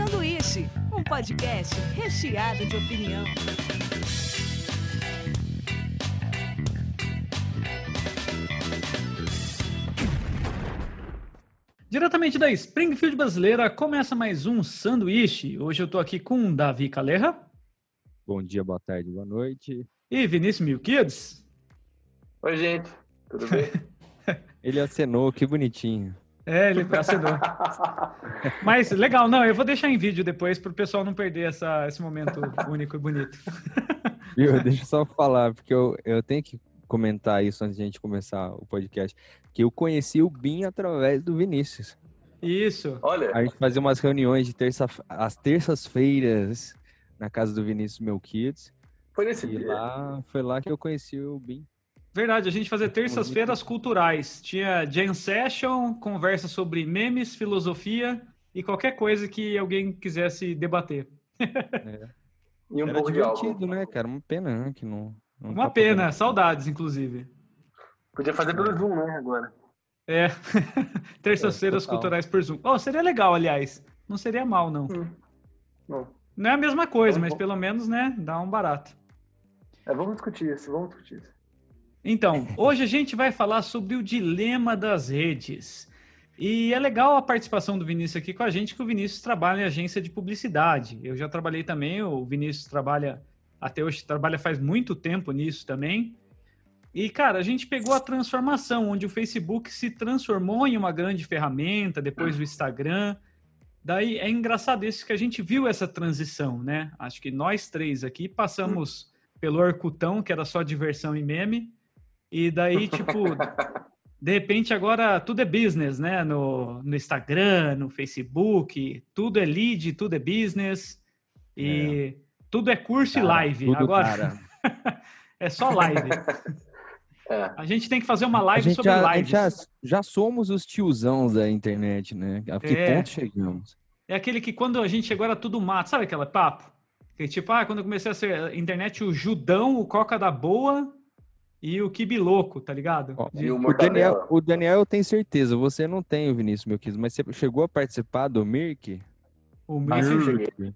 Sanduíche, um podcast recheado de opinião. Diretamente da Springfield brasileira, começa mais um sanduíche. Hoje eu tô aqui com Davi Calerra. Bom dia, boa tarde, boa noite. E Vinícius Milkids. Oi, gente, tudo bem? ele acenou, que bonitinho. É, ele acenou. Mas legal, não, eu vou deixar em vídeo depois para o pessoal não perder essa, esse momento único e bonito. Viu, deixa eu só falar, porque eu, eu tenho que comentar isso antes de a gente começar o podcast, que eu conheci o Bin através do Vinícius. Isso. Olha. A gente fazia umas reuniões de terça, às terças-feiras na casa do Vinícius Meu Kids. Foi nesse e dia. Lá, foi lá que eu conheci o Bin. Verdade, a gente fazia terças-feiras culturais. Tinha Jam Session, conversa sobre memes, filosofia e qualquer coisa que alguém quisesse debater. É. E um Era pouco divertido, de né, cara? Uma pena né, que não, não Uma tá pena, podendo. saudades, inclusive. Podia fazer pelo Zoom, né, agora. É, terças-feiras é, culturais por Zoom. Oh, seria legal, aliás. Não seria mal, não. Hum. Não. Não é a mesma coisa, mas pelo menos, né, dá um barato. É, vamos discutir isso, vamos discutir isso. Então, hoje a gente vai falar sobre o dilema das redes. E é legal a participação do Vinícius aqui com a gente, que o Vinícius trabalha em agência de publicidade. Eu já trabalhei também, o Vinícius trabalha até hoje trabalha faz muito tempo nisso também. E, cara, a gente pegou a transformação, onde o Facebook se transformou em uma grande ferramenta, depois o Instagram. Daí é engraçado isso que a gente viu essa transição, né? Acho que nós três aqui passamos pelo Orkutão, que era só diversão e meme. E daí, tipo, de repente agora tudo é business, né? No, no Instagram, no Facebook, tudo é lead, tudo é business. E. É tudo é curso cara, e live. Agora é só live. É. A gente tem que fazer uma live sobre já, lives. Já, já somos os tiozãos da internet, né? A que é. ponto chegamos? É aquele que quando a gente chegou era tudo mato. Sabe aquele papo? Que tipo, ah, quando eu comecei a ser internet, o Judão, o Coca da Boa e o Kibi Louco, tá ligado? Ó, De... o, Daniel, o Daniel eu tenho certeza, você não tem, Vinícius, meu querido, mas você chegou a participar do Mirk? O Mirk.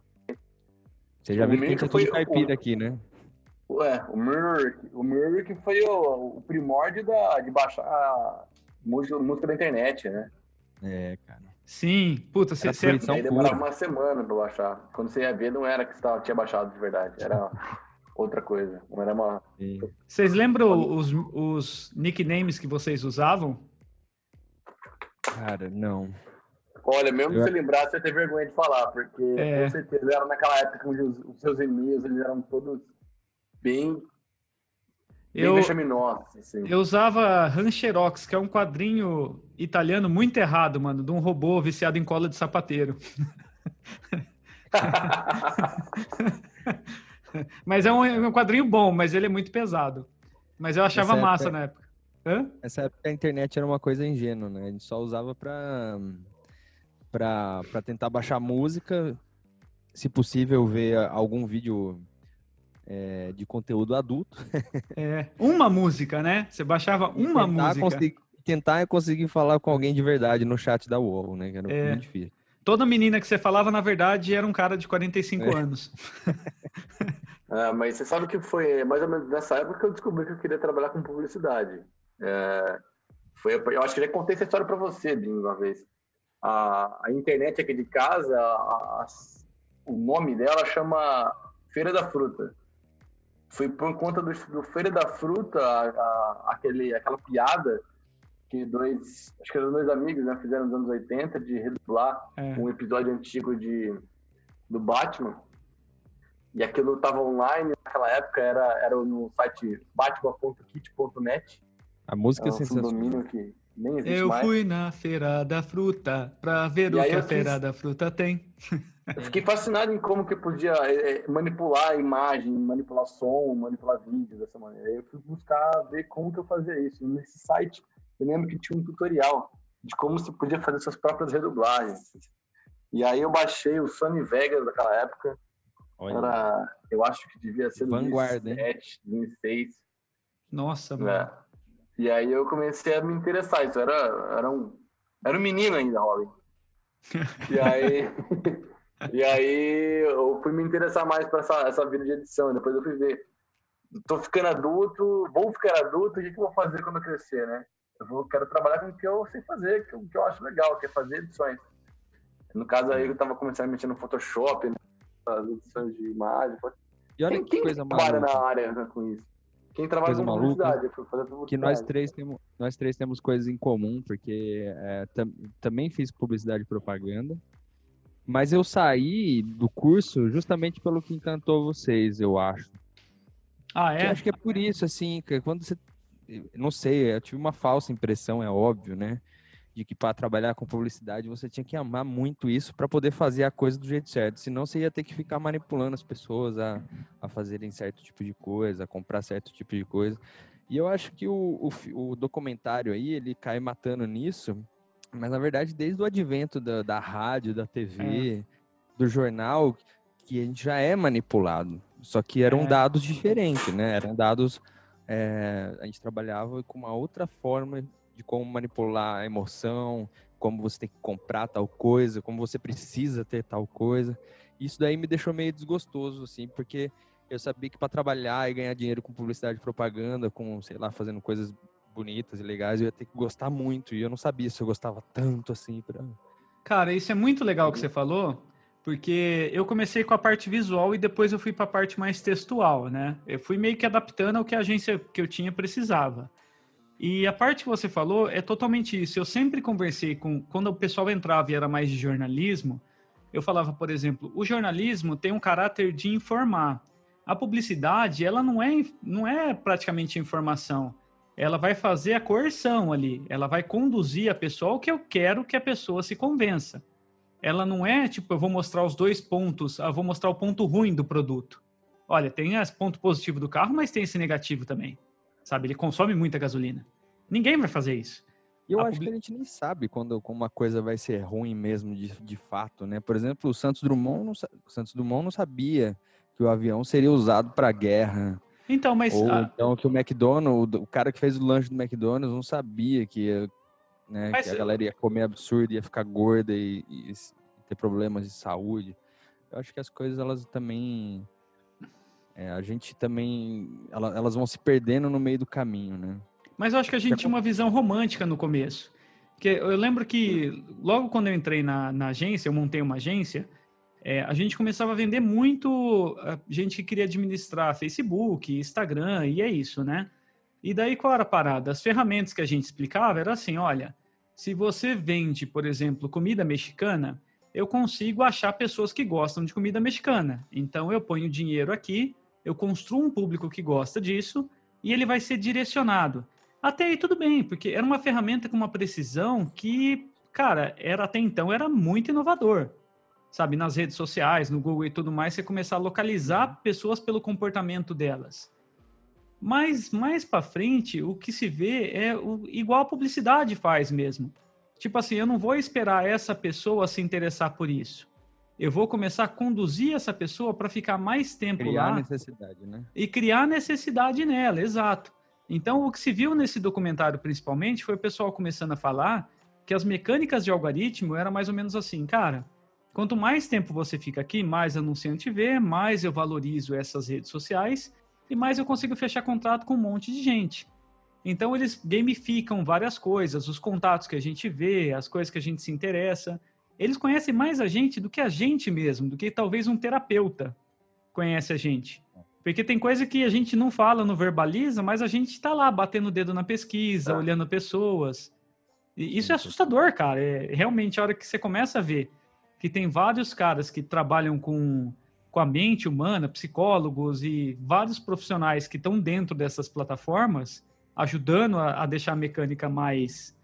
Você já o viu que tem foi caipira o, aqui, né? Ué, o Mirror, o que foi o, o primórdio da, de baixar música, música da internet, né? É, cara. Sim, puta, você... você... Aí demorava uma semana pra baixar. Quando você ia ver, não era que você tava, tinha baixado de verdade, era outra coisa. Não era uma... Vocês lembram os, os nicknames que vocês usavam? Cara, não. Olha, mesmo eu... se você lembrar, você tem vergonha de falar, porque é. com certeza era naquela época onde os, os seus e-mails eles eram todos bem, bem eu, assim. Eu usava Rancherox, que é um quadrinho italiano muito errado, mano, de um robô viciado em cola de sapateiro. mas é um, é um, quadrinho bom, mas ele é muito pesado. Mas eu achava massa na época. Hã? Essa época a internet era uma coisa ingênua, né? A gente só usava para tentar baixar música, se possível ver algum vídeo é, de conteúdo adulto. É, uma música, né? Você baixava uma tentar música. Conseguir, tentar conseguir falar com alguém de verdade no chat da UOL, né? Que era é. muito difícil. Toda menina que você falava, na verdade, era um cara de 45 é. anos. é, mas você sabe que foi mais ou menos nessa época que eu descobri que eu queria trabalhar com publicidade. É, foi, eu acho que já contei essa história para você, Binho, uma vez a, a internet aqui de casa, a, a, o nome dela chama Feira da Fruta. Foi por conta do, do Feira da Fruta, aquele, aquela piada que dois, acho que eram dois amigos, né, fizeram nos anos 80 de redublar é. um episódio antigo de, do Batman. E aquilo estava online naquela época, era, era no site batman.kit.net. A música é, um é sensacional. que nem existe Eu mais. fui na feira da fruta para ver e o que a feira fiz... da fruta tem. Eu fiquei fascinado em como que podia é, é, manipular a imagem, manipular som, manipular vídeo dessa maneira. Eu fui buscar ver como que eu fazia isso. Nesse site, eu lembro que tinha um tutorial de como se podia fazer suas próprias redublagens. E aí eu baixei o Sony Vegas daquela época. Olha. Era, eu acho que devia ser no Vanguarda, 2007, 2006. Nossa, mano. É. E aí eu comecei a me interessar. Isso era, era, um, era um menino ainda, Robin. e aí E aí eu fui me interessar mais para essa, essa vida de edição. Depois eu fui ver. Tô ficando adulto, vou ficar adulto, o que, que eu vou fazer quando eu crescer, né? Eu vou, quero trabalhar com o que eu sei fazer, que eu, que eu acho legal, que é fazer edições. No caso aí, eu tava começando a mexer no Photoshop, né? As edições de imagem. E olha quem, que quem coisa trabalha maluca. na área né, com isso? Quem trabalha Coisa com maluca, publicidade, publicidade. que nós três temos nós três temos coisas em comum porque é, tam- também fiz publicidade e propaganda mas eu saí do curso justamente pelo que encantou vocês eu acho Ah, é? acho que é por isso assim que quando você não sei eu tive uma falsa impressão é óbvio né de que para trabalhar com publicidade você tinha que amar muito isso para poder fazer a coisa do jeito certo senão você ia ter que ficar manipulando as pessoas a, a fazerem certo tipo de coisa a comprar certo tipo de coisa e eu acho que o, o, o documentário aí, ele cai matando nisso, mas na verdade desde o advento da, da rádio, da TV, do jornal, que a gente já é manipulado. Só que eram É. dados diferentes, né? Eram dados. é, a gente trabalhava com uma outra forma de como manipular a emoção, como você tem que comprar tal coisa, como você precisa ter tal coisa. Isso daí me deixou meio desgostoso, assim, porque eu sabia que para trabalhar e ganhar dinheiro com publicidade e propaganda, com, sei lá, fazendo coisas bonitas e legais, eu ia ter que gostar muito. E eu não sabia se eu gostava tanto assim. Pra... Cara, isso é muito legal que você falou, porque eu comecei com a parte visual e depois eu fui para a parte mais textual, né? Eu fui meio que adaptando ao que a agência que eu tinha precisava. E a parte que você falou é totalmente isso. Eu sempre conversei com. Quando o pessoal entrava e era mais de jornalismo, eu falava, por exemplo, o jornalismo tem um caráter de informar. A publicidade, ela não é, não é praticamente informação. Ela vai fazer a coerção ali. Ela vai conduzir a pessoa ao que eu quero que a pessoa se convença. Ela não é tipo, eu vou mostrar os dois pontos, eu vou mostrar o ponto ruim do produto. Olha, tem esse ponto positivo do carro, mas tem esse negativo também. Sabe? Ele consome muita gasolina. Ninguém vai fazer isso. E eu A acho publi- que a gente nem sabe quando como uma coisa vai ser ruim mesmo de, de fato, né? Por exemplo, o Santos Dumont não, o Santos Dumont não sabia que o avião seria usado para guerra. Então, mas Ou ah, então que o McDonald's, o cara que fez o lanche do McDonald's não sabia que, né, Mas, que a galera ia comer absurdo, ia ficar gorda e, e ter problemas de saúde. Eu acho que as coisas elas também é, a gente também ela- elas vão se perdendo no meio do caminho, né? Mas eu acho que a gente tinha uma visão romântica no começo. Porque eu lembro que logo quando eu entrei na, na agência, eu montei uma agência, é, a gente começava a vender muito a gente que queria administrar Facebook, Instagram, e é isso, né? E daí qual era a parada? As ferramentas que a gente explicava era assim, olha, se você vende, por exemplo, comida mexicana, eu consigo achar pessoas que gostam de comida mexicana. Então eu ponho dinheiro aqui, eu construo um público que gosta disso, e ele vai ser direcionado. Até aí tudo bem, porque era uma ferramenta com uma precisão que, cara, era até então era muito inovador. Sabe, nas redes sociais, no Google e tudo mais, você começar a localizar pessoas pelo comportamento delas. Mas mais para frente, o que se vê é o, igual a publicidade faz mesmo. Tipo assim, eu não vou esperar essa pessoa se interessar por isso. Eu vou começar a conduzir essa pessoa para ficar mais tempo Criar lá necessidade, né? e criar necessidade nela, exato. Então, o que se viu nesse documentário, principalmente, foi o pessoal começando a falar que as mecânicas de algoritmo era mais ou menos assim, cara. Quanto mais tempo você fica aqui, mais anunciante vê, mais eu valorizo essas redes sociais e mais eu consigo fechar contrato com um monte de gente. Então, eles gamificam várias coisas, os contatos que a gente vê, as coisas que a gente se interessa. Eles conhecem mais a gente do que a gente mesmo, do que talvez um terapeuta conhece a gente. Porque tem coisa que a gente não fala, não verbaliza, mas a gente está lá batendo o dedo na pesquisa, Tá. olhando pessoas. E isso é assustador, cara. É realmente a hora que você começa a ver que tem vários caras que trabalham com, com a mente humana, psicólogos e vários profissionais que estão dentro dessas plataformas, ajudando a, a deixar a mecânica mais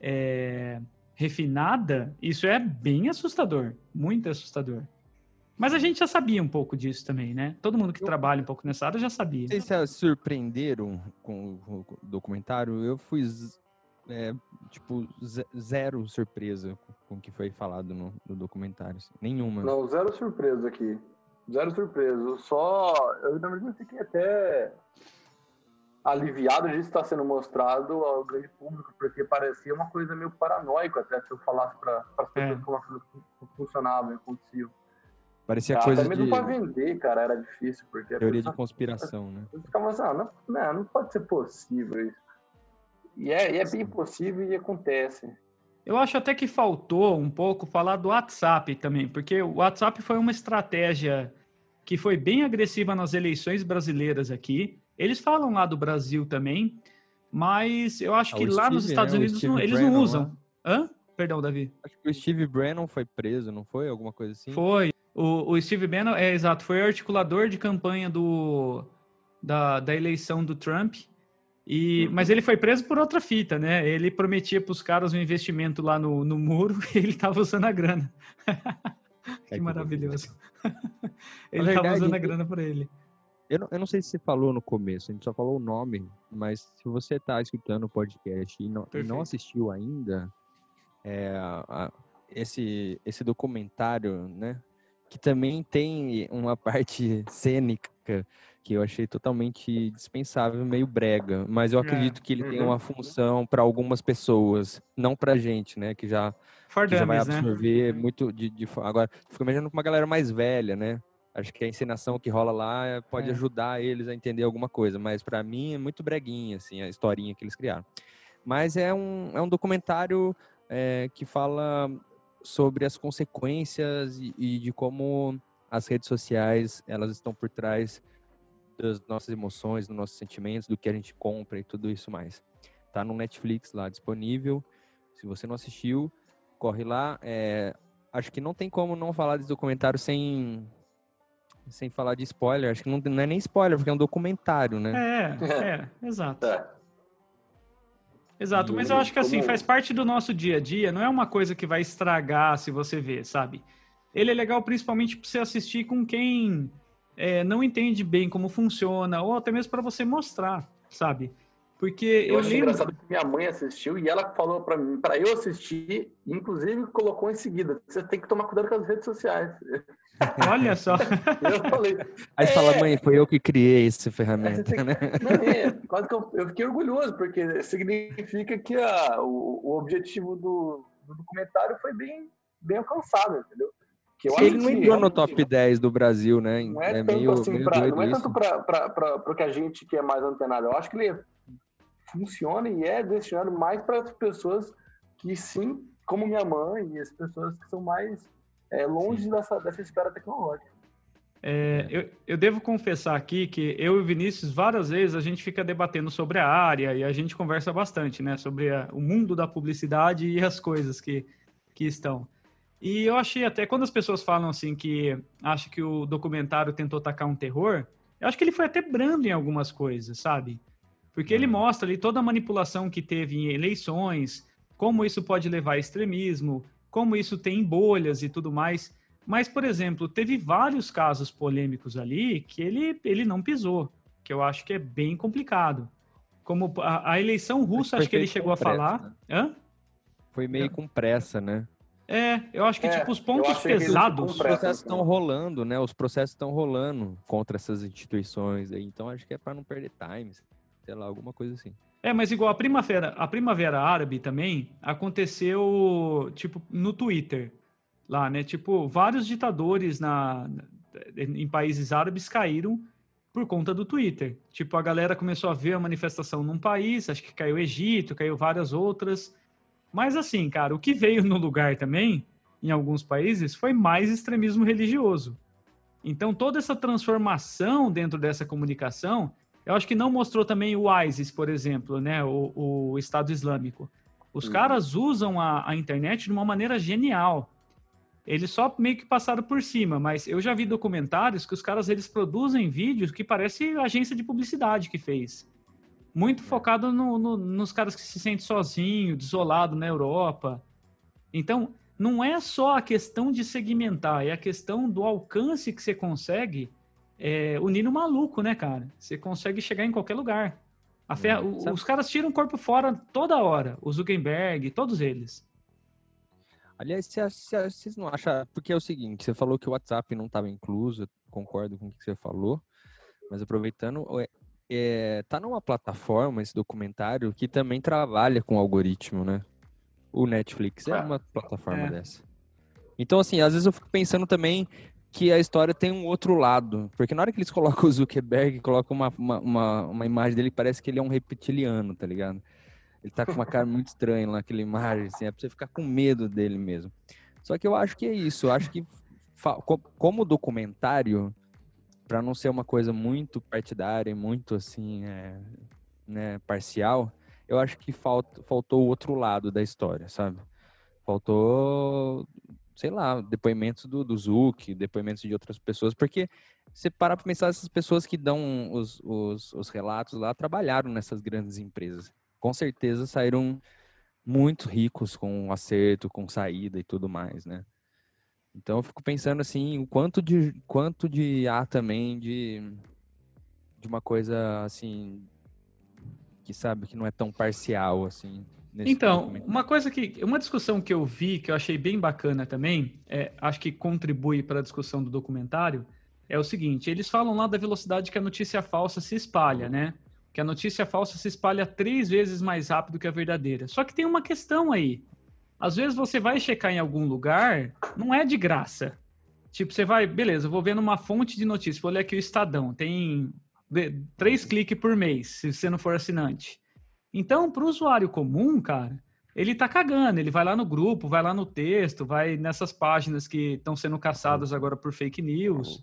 é, refinada, isso é bem assustador, muito assustador. Mas a gente já sabia um pouco disso também, né? Todo mundo que Eu- trabalha um pouco nessa área já sabia. Vocês se surpreenderam com o com o documentário? Eu fui, é, tipo, ze- zero surpresa com o que foi falado no, no documentário. assim. Nenhuma. Não, zero surpresa aqui. Zero surpresa. Eu Só. Eu, na verdade, fiquei até aliviado de estar sendo mostrado ao grande público, porque parecia uma coisa meio paranoica até se eu falasse para as pessoas É. como funcionava e acontecia. Parecia Ah, coisa até mesmo de pra vender, cara, era difícil, porque a teoria de pessoa conspiração, né? ficava assim, ah, não, não, não pode ser possível isso. E é, e é bem possível e acontece. Eu acho até que faltou um pouco falar do WhatsApp também, porque o WhatsApp foi uma estratégia que foi bem agressiva nas eleições brasileiras aqui. Eles falam lá do Brasil também, mas eu acho Ah, que lá nos Steve, Estados né? Unidos não- eles Bannon não lá. usam. Hã? Perdão, Davi. Acho que o Steve Bannon foi preso, não foi? Alguma coisa assim? Foi. O, o Steve Bannon, é exato, foi articulador de campanha do, da, da eleição do Trump. E, mas ele foi preso por outra fita, né? Ele prometia para os caras um investimento lá no, no muro e ele estava usando a grana. que maravilhoso. ele estava usando a grana para ele. Eu não, eu não sei se você falou no começo, a gente só falou o nome, mas se você está escutando o podcast e não, e não assistiu ainda, é, a- esse, esse documentário, né? Que também tem uma parte cênica que eu achei totalmente dispensável, meio brega, mas eu É, acredito que ele tem uhum. uma função para algumas pessoas, não pra gente, né? Que já que já vai né? absorver muito de, de agora fico imaginando com uma galera mais velha né acho que a encenação que rola lá pode É. ajudar eles a entender alguma coisa mas pra mim é muito breguinha assim a historinha que eles criaram mas é um, é um documentário eh, que fala sobre as consequências e, e de como as redes sociais elas estão por trás das nossas emoções dos nossos sentimentos do que a gente compra e tudo isso mais tá no Netflix lá disponível se você não assistiu corre lá. É, acho que não tem como não falar desse documentário sem sem falar de spoiler. Acho que não, não é nem spoiler, porque é um documentário, né? É, é, exato. Exato, mas eu acho que assim, faz parte do nosso dia a dia, não é uma coisa que vai estragar se você ver, sabe? Ele é legal principalmente para você assistir com quem é, não entende bem como funciona, ou até mesmo para você mostrar, sabe? Porque Eu, eu, achei lembro. engraçado que minha mãe assistiu e ela falou pra mim, para eu assistir, inclusive colocou em seguida, você tem que tomar cuidado com as redes sociais. Olha só. Eu falei, Aí você fala, É. mãe, foi eu que criei essa ferramenta, que- né? Não, é, quase que eu, eu fiquei orgulhoso, porque significa que a, o, o objetivo do, do documentário foi bem, bem alcançado, entendeu? Que eu Ele não entrou no top 10 do Brasil, né? Não é, É tanto meio, assim, meio pra, não é tanto para que a gente que é mais antenado. Eu acho que ele funciona e é destinado mais para as pessoas que sim, como minha mãe e as pessoas que são mais é, longe dessa, dessa esfera tecnológica. É, eu, eu devo confessar aqui que eu e o Vinícius, várias vezes, a gente fica debatendo sobre a área e a gente conversa bastante, né? Sobre a- o mundo da publicidade e as coisas que, que estão. E eu achei até, quando as pessoas falam assim que acham que o documentário tentou tacar um terror, eu acho que ele foi até brando em algumas coisas, sabe? Porque ele Uhum. mostra ali toda a manipulação que teve em eleições, como isso pode levar a extremismo, como isso tem bolhas e tudo mais. Mas, por exemplo, teve vários casos polêmicos ali que ele, ele não pisou, que eu acho que é bem complicado. Como a, a eleição russa, acho que ele chegou a pressa, falar. né? Hã? Foi meio com pressa, né? É, eu acho que, É, tipo, os pontos pesados. Os processos estão rolando, né? Os processos estão rolando contra essas instituições aí. Então acho que é para não perder time, sei lá, alguma coisa assim. É, mas igual a primavera, a primavera árabe também aconteceu, tipo, no Twitter, lá, né? Tipo, vários ditadores na, em países árabes caíram por conta do Twitter. Tipo, a galera começou a ver a manifestação num país, acho que caiu Egito, caiu várias outras. Mas assim, cara, o que veio no lugar também, em alguns países, foi mais extremismo religioso. Então, toda essa transformação dentro dessa comunicação, eu acho que não mostrou também o ISIS, por exemplo, né? O, o Estado Islâmico. Os Uhum. caras usam a, a internet de uma maneira genial. Eles só meio que passaram por cima, mas eu já vi documentários que os caras eles produzem vídeos que parece agência de publicidade que fez. Muito focado no- no- nos caras que se sentem sozinho, desolado na Europa. Então, não é só a questão de segmentar, é a questão do alcance que você consegue é, unir no maluco, né, cara? Você consegue chegar em qualquer lugar. É, o- Os caras tiram o corpo fora toda hora. O Zuckerberg, todos eles. Aliás, cê- cê- vocês não acham. Porque é o seguinte, você falou que o WhatsApp não estava incluso, concordo com o que você falou, mas aproveitando, é, é, tá numa plataforma esse documentário que também trabalha com algoritmo, né? O Netflix é Ah, uma plataforma é. dessa. Então, assim, às vezes eu fico pensando também que a história tem um outro lado. Porque na hora que eles colocam o Zuckerberg, colocam uma, uma, uma, uma imagem dele, parece que ele é um reptiliano, tá ligado? Ele tá com uma cara muito estranha lá naquela imagem, assim, é pra você ficar com medo dele mesmo. Só que eu acho que é isso, eu acho que como documentário, para não ser uma coisa muito partidária, muito assim, é, né, parcial, eu acho que falta, faltou o outro lado da história, sabe? Faltou, sei lá, depoimentos do, do Zuc, depoimentos de outras pessoas, porque você para para pensar, essas pessoas que dão os, os, os relatos lá trabalharam nessas grandes empresas. Com certeza saíram muito ricos com acerto, com saída e tudo mais, né? Então eu fico pensando assim, o quanto de quanto de há também de de uma coisa assim que sabe que não é tão parcial assim. Então, uma coisa que uma discussão que eu vi que eu achei bem bacana também, é, acho que contribui para a discussão do documentário, é o seguinte, eles falam lá da velocidade que a notícia falsa se espalha, né? Que a notícia falsa se espalha três vezes mais rápido que a verdadeira. Só que tem uma questão aí. Às vezes você vai checar em algum lugar, não é de graça. Tipo, você vai, beleza, eu vou ver numa fonte de notícias, vou ler aqui o Estadão, tem três cliques por mês, se você não for assinante. Então, para o usuário comum, cara, ele tá cagando, ele vai lá no grupo, vai lá no texto, vai nessas páginas que estão sendo caçadas agora por fake news.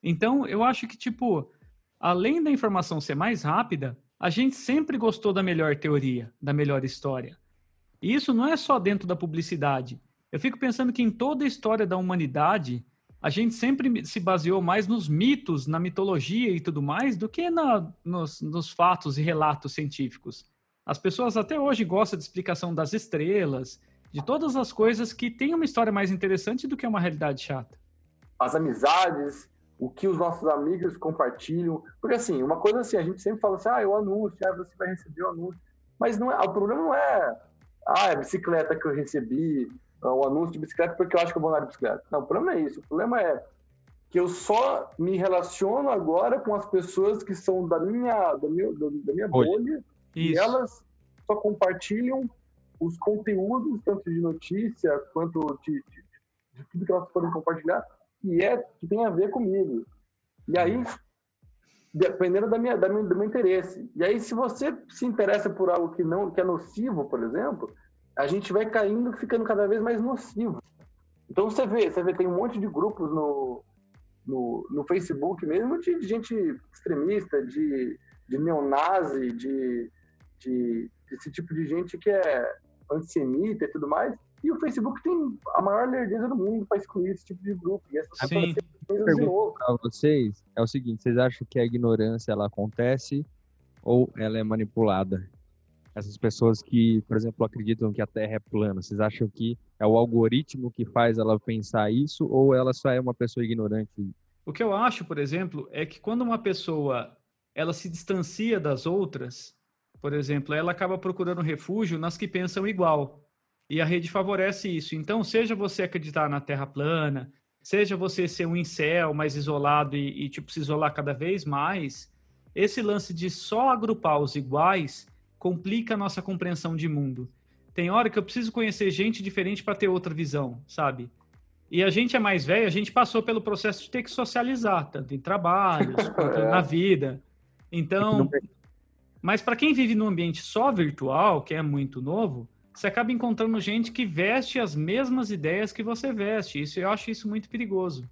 Então, eu acho que, tipo, além da informação ser mais rápida, a gente sempre gostou da melhor teoria, da melhor história. E isso não é só dentro da publicidade. Eu fico pensando que em toda a história da humanidade, a gente sempre se baseou mais nos mitos, na mitologia e tudo mais, do que na, nos, nos fatos e relatos científicos. As pessoas até hoje gostam de explicação das estrelas, de todas as coisas que têm uma história mais interessante do que uma realidade chata. As amizades, o que os nossos amigos compartilham. Porque, assim, uma coisa assim, a gente sempre fala assim, ah, o anúncio, ah, você vai receber o anúncio. Mas não é, o problema não é ah, a bicicleta que eu recebi, o anúncio de bicicleta porque eu acho que eu vou andar de bicicleta. Não, o problema é isso. O problema é que eu só me relaciono agora com as pessoas que são da minha, da minha, da minha bolha isso. e elas só compartilham os conteúdos, tanto de notícia quanto de, de, de tudo que elas podem compartilhar, que, é, que tem a ver comigo. E aí, dependendo da minha, da minha, do meu interesse. E aí, se você se interessa por algo que não que é nocivo, por exemplo, a gente vai caindo, ficando cada vez mais nocivo. Então você vê, você vê, tem um monte de grupos no, no, no Facebook mesmo de, de gente extremista, de, de neonazi, de, de, esse tipo de gente que é antissemita e tudo mais. E o Facebook tem a maior lerdeza do mundo para excluir esse tipo de grupo. E essas Sim. novo. Para vocês é o seguinte: vocês acham que a ignorância ela acontece ou ela é manipulada? Essas pessoas que, por exemplo, acreditam que a Terra é plana, vocês acham que é o algoritmo que faz ela pensar isso ou ela só é uma pessoa ignorante? O que eu acho, por exemplo, é que quando uma pessoa ela se distancia das outras, por exemplo, ela acaba procurando refúgio nas que pensam igual. E a rede favorece isso. Então, seja você acreditar na Terra plana, seja você ser um incel mais isolado e, e tipo, se isolar cada vez mais, esse lance de só agrupar os iguais complica a nossa compreensão de mundo. Tem hora que eu preciso conhecer gente diferente para ter outra visão, sabe? E a gente é mais velho, a gente passou pelo processo de ter que socializar, tanto em trabalhos quanto é. na vida. Então, mas para quem vive num ambiente só virtual, que é muito novo, você acaba encontrando gente que veste as mesmas ideias que você veste. Isso eu acho isso muito perigoso.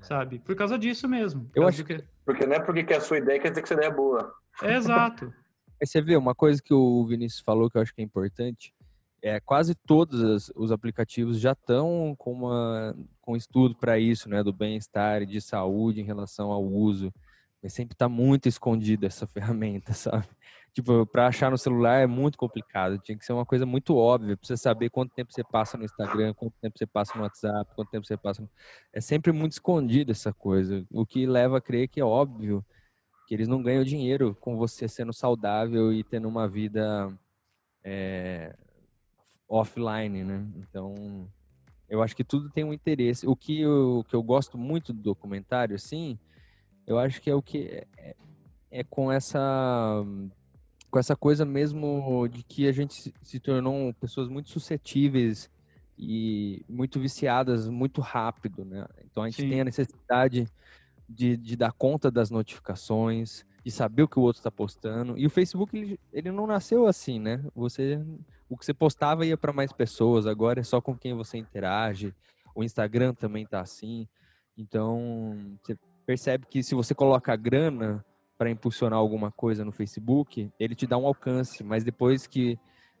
Sabe? Por causa disso mesmo. Eu acho que porque não é porque que é a sua ideia quer dizer que sua ideia é boa. É exato. Você vê uma coisa que o Vinícius falou que eu acho que é importante, é quase todos os aplicativos já estão com com estudo para isso, né, do bem-estar e de saúde em relação ao uso. Mas sempre está muito escondida essa ferramenta, sabe? tipo, para achar no celular é muito complicado. Tinha que ser uma coisa muito óbvia, pra você saber quanto tempo você passa no Instagram, quanto tempo você passa no WhatsApp, quanto tempo você passa. No... É sempre muito escondido essa coisa, o que leva a crer que é óbvio que eles não ganham dinheiro com você sendo saudável e tendo uma vida é, offline, né? Então, eu acho que tudo tem um interesse. O que eu, que eu gosto muito do documentário, assim, eu acho que é o que é, é com essa com essa coisa mesmo de que a gente se tornou pessoas muito suscetíveis e muito viciadas muito rápido, né? Então a gente Sim. tem a necessidade de, de, dar conta das notificações, de saber o que o outro está postando. E o Facebook ele, ele não nasceu assim, né? Você o que você postava ia para mais pessoas, agora é só com quem você interage. O Instagram também tá assim. Então, você percebe que se você coloca grana para impulsionar alguma coisa no Facebook, ele te dá um alcance, mas depois que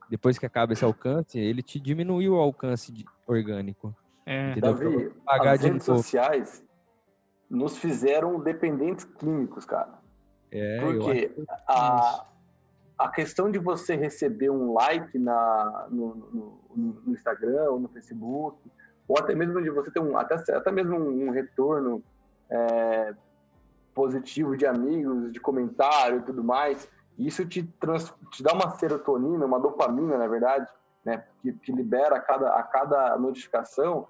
depois que acaba esse alcance, ele te diminui o alcance de, orgânico. É. Davi, pagar as redes sociais nos fizeram dependentes químicos, cara. É, Porque a, a questão de você receber um like na, no, no, no, Instagram ou no Facebook, ou até mesmo de você ter um, até, até mesmo um, um retorno é, positivo de amigos, de comentário e tudo mais, isso te, trans, te dá uma serotonina, uma dopamina, na verdade, né, que, que libera a cada, a cada notificação,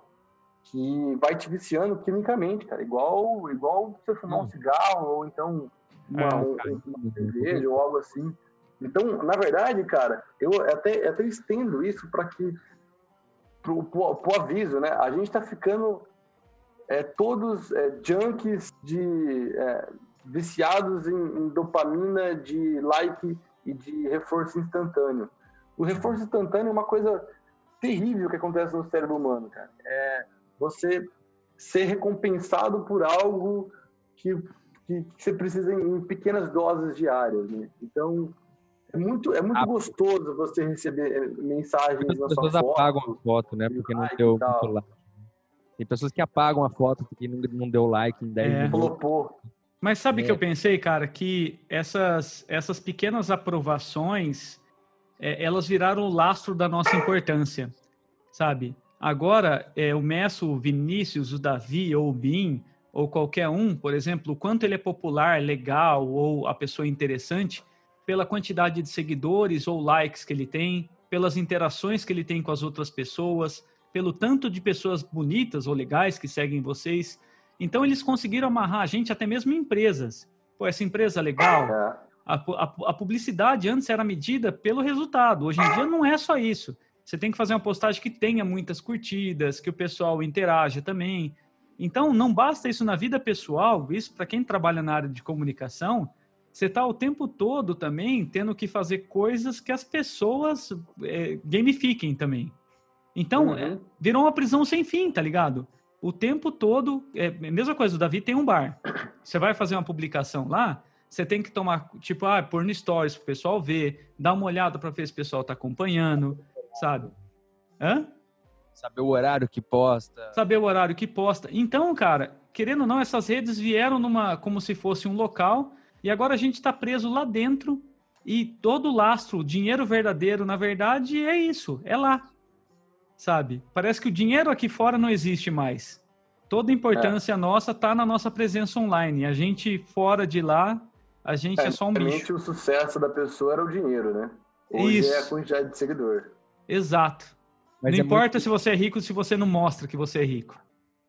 que vai te viciando quimicamente, cara. Igual, igual você fumar um hum. cigarro, ou então uma, é, um, uma cerveja, ou algo assim. Então, na verdade, cara, eu até, até estendo isso para que pro, pro, pro, aviso, né? A gente está ficando é, todos é, junkies de é, viciados em, em, dopamina, de like e de reforço instantâneo. O reforço instantâneo é uma coisa terrível que acontece no cérebro humano, cara. É você ser recompensado por algo que, que, que você precisa em, em, pequenas doses diárias, né? Então, é muito, é muito ah, gostoso você receber eh, mensagens na sua foto. As pessoas apagam a foto, né? Porque não deu muito like. Tem pessoas que apagam a foto porque não, não deu like em 10 é. minutos. Mas sabe o é. que eu pensei, cara? Que essas, essas pequenas aprovações, é, elas viraram o lastro da nossa importância, sabe? Agora, é, o Messo, o Vinícius, o Davi ou o Bin, ou qualquer um, por exemplo, o quanto ele é popular, legal ou a pessoa interessante, pela quantidade de seguidores ou likes que ele tem, pelas interações que ele tem com as outras pessoas, pelo tanto de pessoas bonitas ou legais que seguem vocês. Então, eles conseguiram amarrar a gente até mesmo em empresas. Pô, essa empresa é legal. A, a, a, publicidade antes era medida pelo resultado. Hoje em dia não é só isso. Você tem que fazer uma postagem que tenha muitas curtidas, que o pessoal interaja também. Então, não basta isso na vida pessoal. Isso, para quem trabalha na área de comunicação, você está o tempo todo também tendo que fazer coisas que as pessoas é, gamifiquem também. Então, uhum. é, virou uma prisão sem fim, tá ligado? o tempo todo, é mesma coisa, o Davi tem um bar. Você vai fazer uma publicação lá, você tem que tomar, tipo, ah, pôr no stories pro pessoal ver, dar uma olhada para ver se o pessoal tá acompanhando, sabe? Hã? Saber o horário que posta. Saber o horário que posta. Então, cara, querendo ou não, essas redes vieram numa como se fosse um local e agora a gente está preso lá dentro e todo o lastro, o dinheiro verdadeiro, na verdade, é isso, é lá sabe? Parece que o dinheiro aqui fora não existe mais. Toda a importância é. nossa está na nossa presença online. A gente fora de lá, a gente é, é só um bicho. o sucesso da pessoa era o dinheiro, né? Hoje Isso. é a quantidade de seguidor. Exato. Mas não é importa muito... se você é rico se você não mostra que você é rico.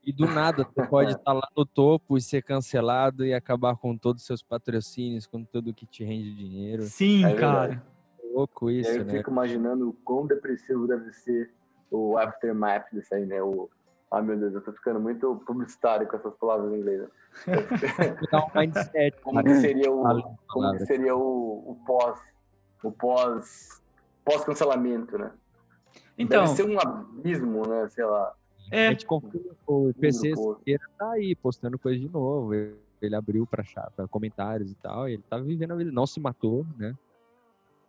E do nada, você pode estar lá no topo e ser cancelado e acabar com todos os seus patrocínios, com tudo que te rende dinheiro. Sim, é cara. É louco isso, eu né? fico imaginando o quão depressivo deve ser o aftermath disso aí, né? O, ah, meu Deus, eu tô ficando muito publicitário com essas palavras em inglês. como que seria o, como que seria o, o pós, o pós, pós cancelamento, né? Então, Deve ser um abismo, né? Sei lá. É. A gente confia, o PC Siqueira tá aí postando coisa de novo. Ele abriu para comentários e tal, e ele tá vivendo a vida, não se matou, né?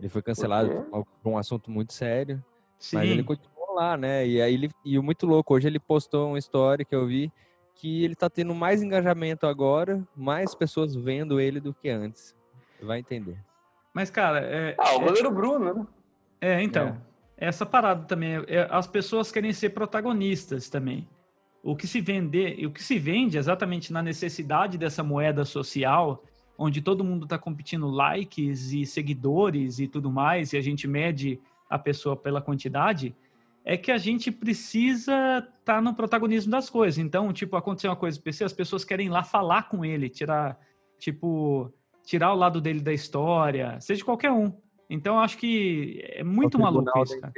Ele foi cancelado por, por um assunto muito sério, Sim. mas ele continua lá, né? E aí ele e o muito louco, hoje ele postou uma história que eu vi que ele tá tendo mais engajamento agora, mais pessoas vendo ele do que antes. Você vai entender. Mas cara, é, ah, o é goleiro é, Bruno, né? É, então. É. Essa parada também, é, as pessoas querem ser protagonistas também. O que se vende, o que se vende exatamente na necessidade dessa moeda social, onde todo mundo está competindo likes e seguidores e tudo mais, e a gente mede a pessoa pela quantidade, é que a gente precisa estar tá no protagonismo das coisas. Então, tipo, aconteceu uma coisa PC, as pessoas querem ir lá falar com ele, tirar, tipo, tirar o lado dele da história, seja qualquer um. Então, eu acho que é muito maluco isso, cara.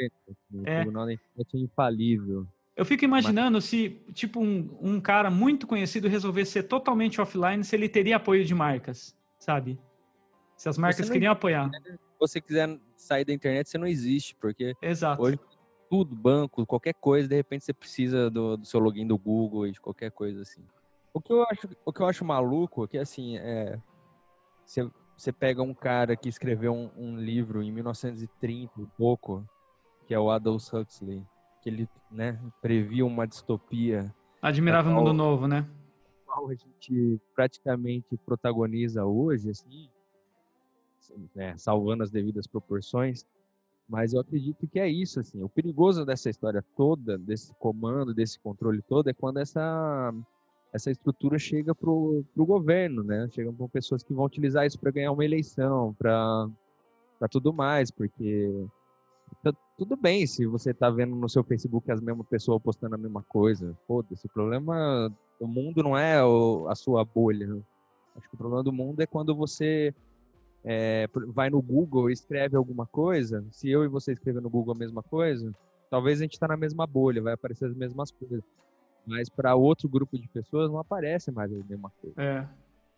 O é. tribunal da internet é infalível. Eu fico imaginando Mas... se, tipo, um, um cara muito conhecido resolvesse ser totalmente offline, se ele teria apoio de marcas, sabe? Se as marcas queriam apoiar. Se você quiser sair da internet, você não existe, porque Exato. hoje tudo, banco, qualquer coisa, de repente você precisa do, do seu login do Google e de qualquer coisa assim. O que eu acho, o que eu acho maluco é que assim, é, você, você pega um cara que escreveu um, um livro em 1930 e pouco, que é o Aldous Huxley, que ele né, previu uma distopia. Admirável qual, Mundo Novo, né? Qual a gente praticamente protagoniza hoje, assim, né, salvando as devidas proporções. Mas eu acredito que é isso, assim. O perigoso dessa história toda, desse comando, desse controle todo, é quando essa essa estrutura chega para o governo, né? Chegam para pessoas que vão utilizar isso para ganhar uma eleição, para tudo mais, porque tá tudo bem se você está vendo no seu Facebook as mesmas pessoas postando a mesma coisa. Foda-se, o problema do mundo não é a sua bolha. Acho que o problema do mundo é quando você é, vai no Google e escreve alguma coisa. Se eu e você escrever no Google a mesma coisa, talvez a gente está na mesma bolha, vai aparecer as mesmas coisas. Mas para outro grupo de pessoas não aparece mais a mesma coisa. É.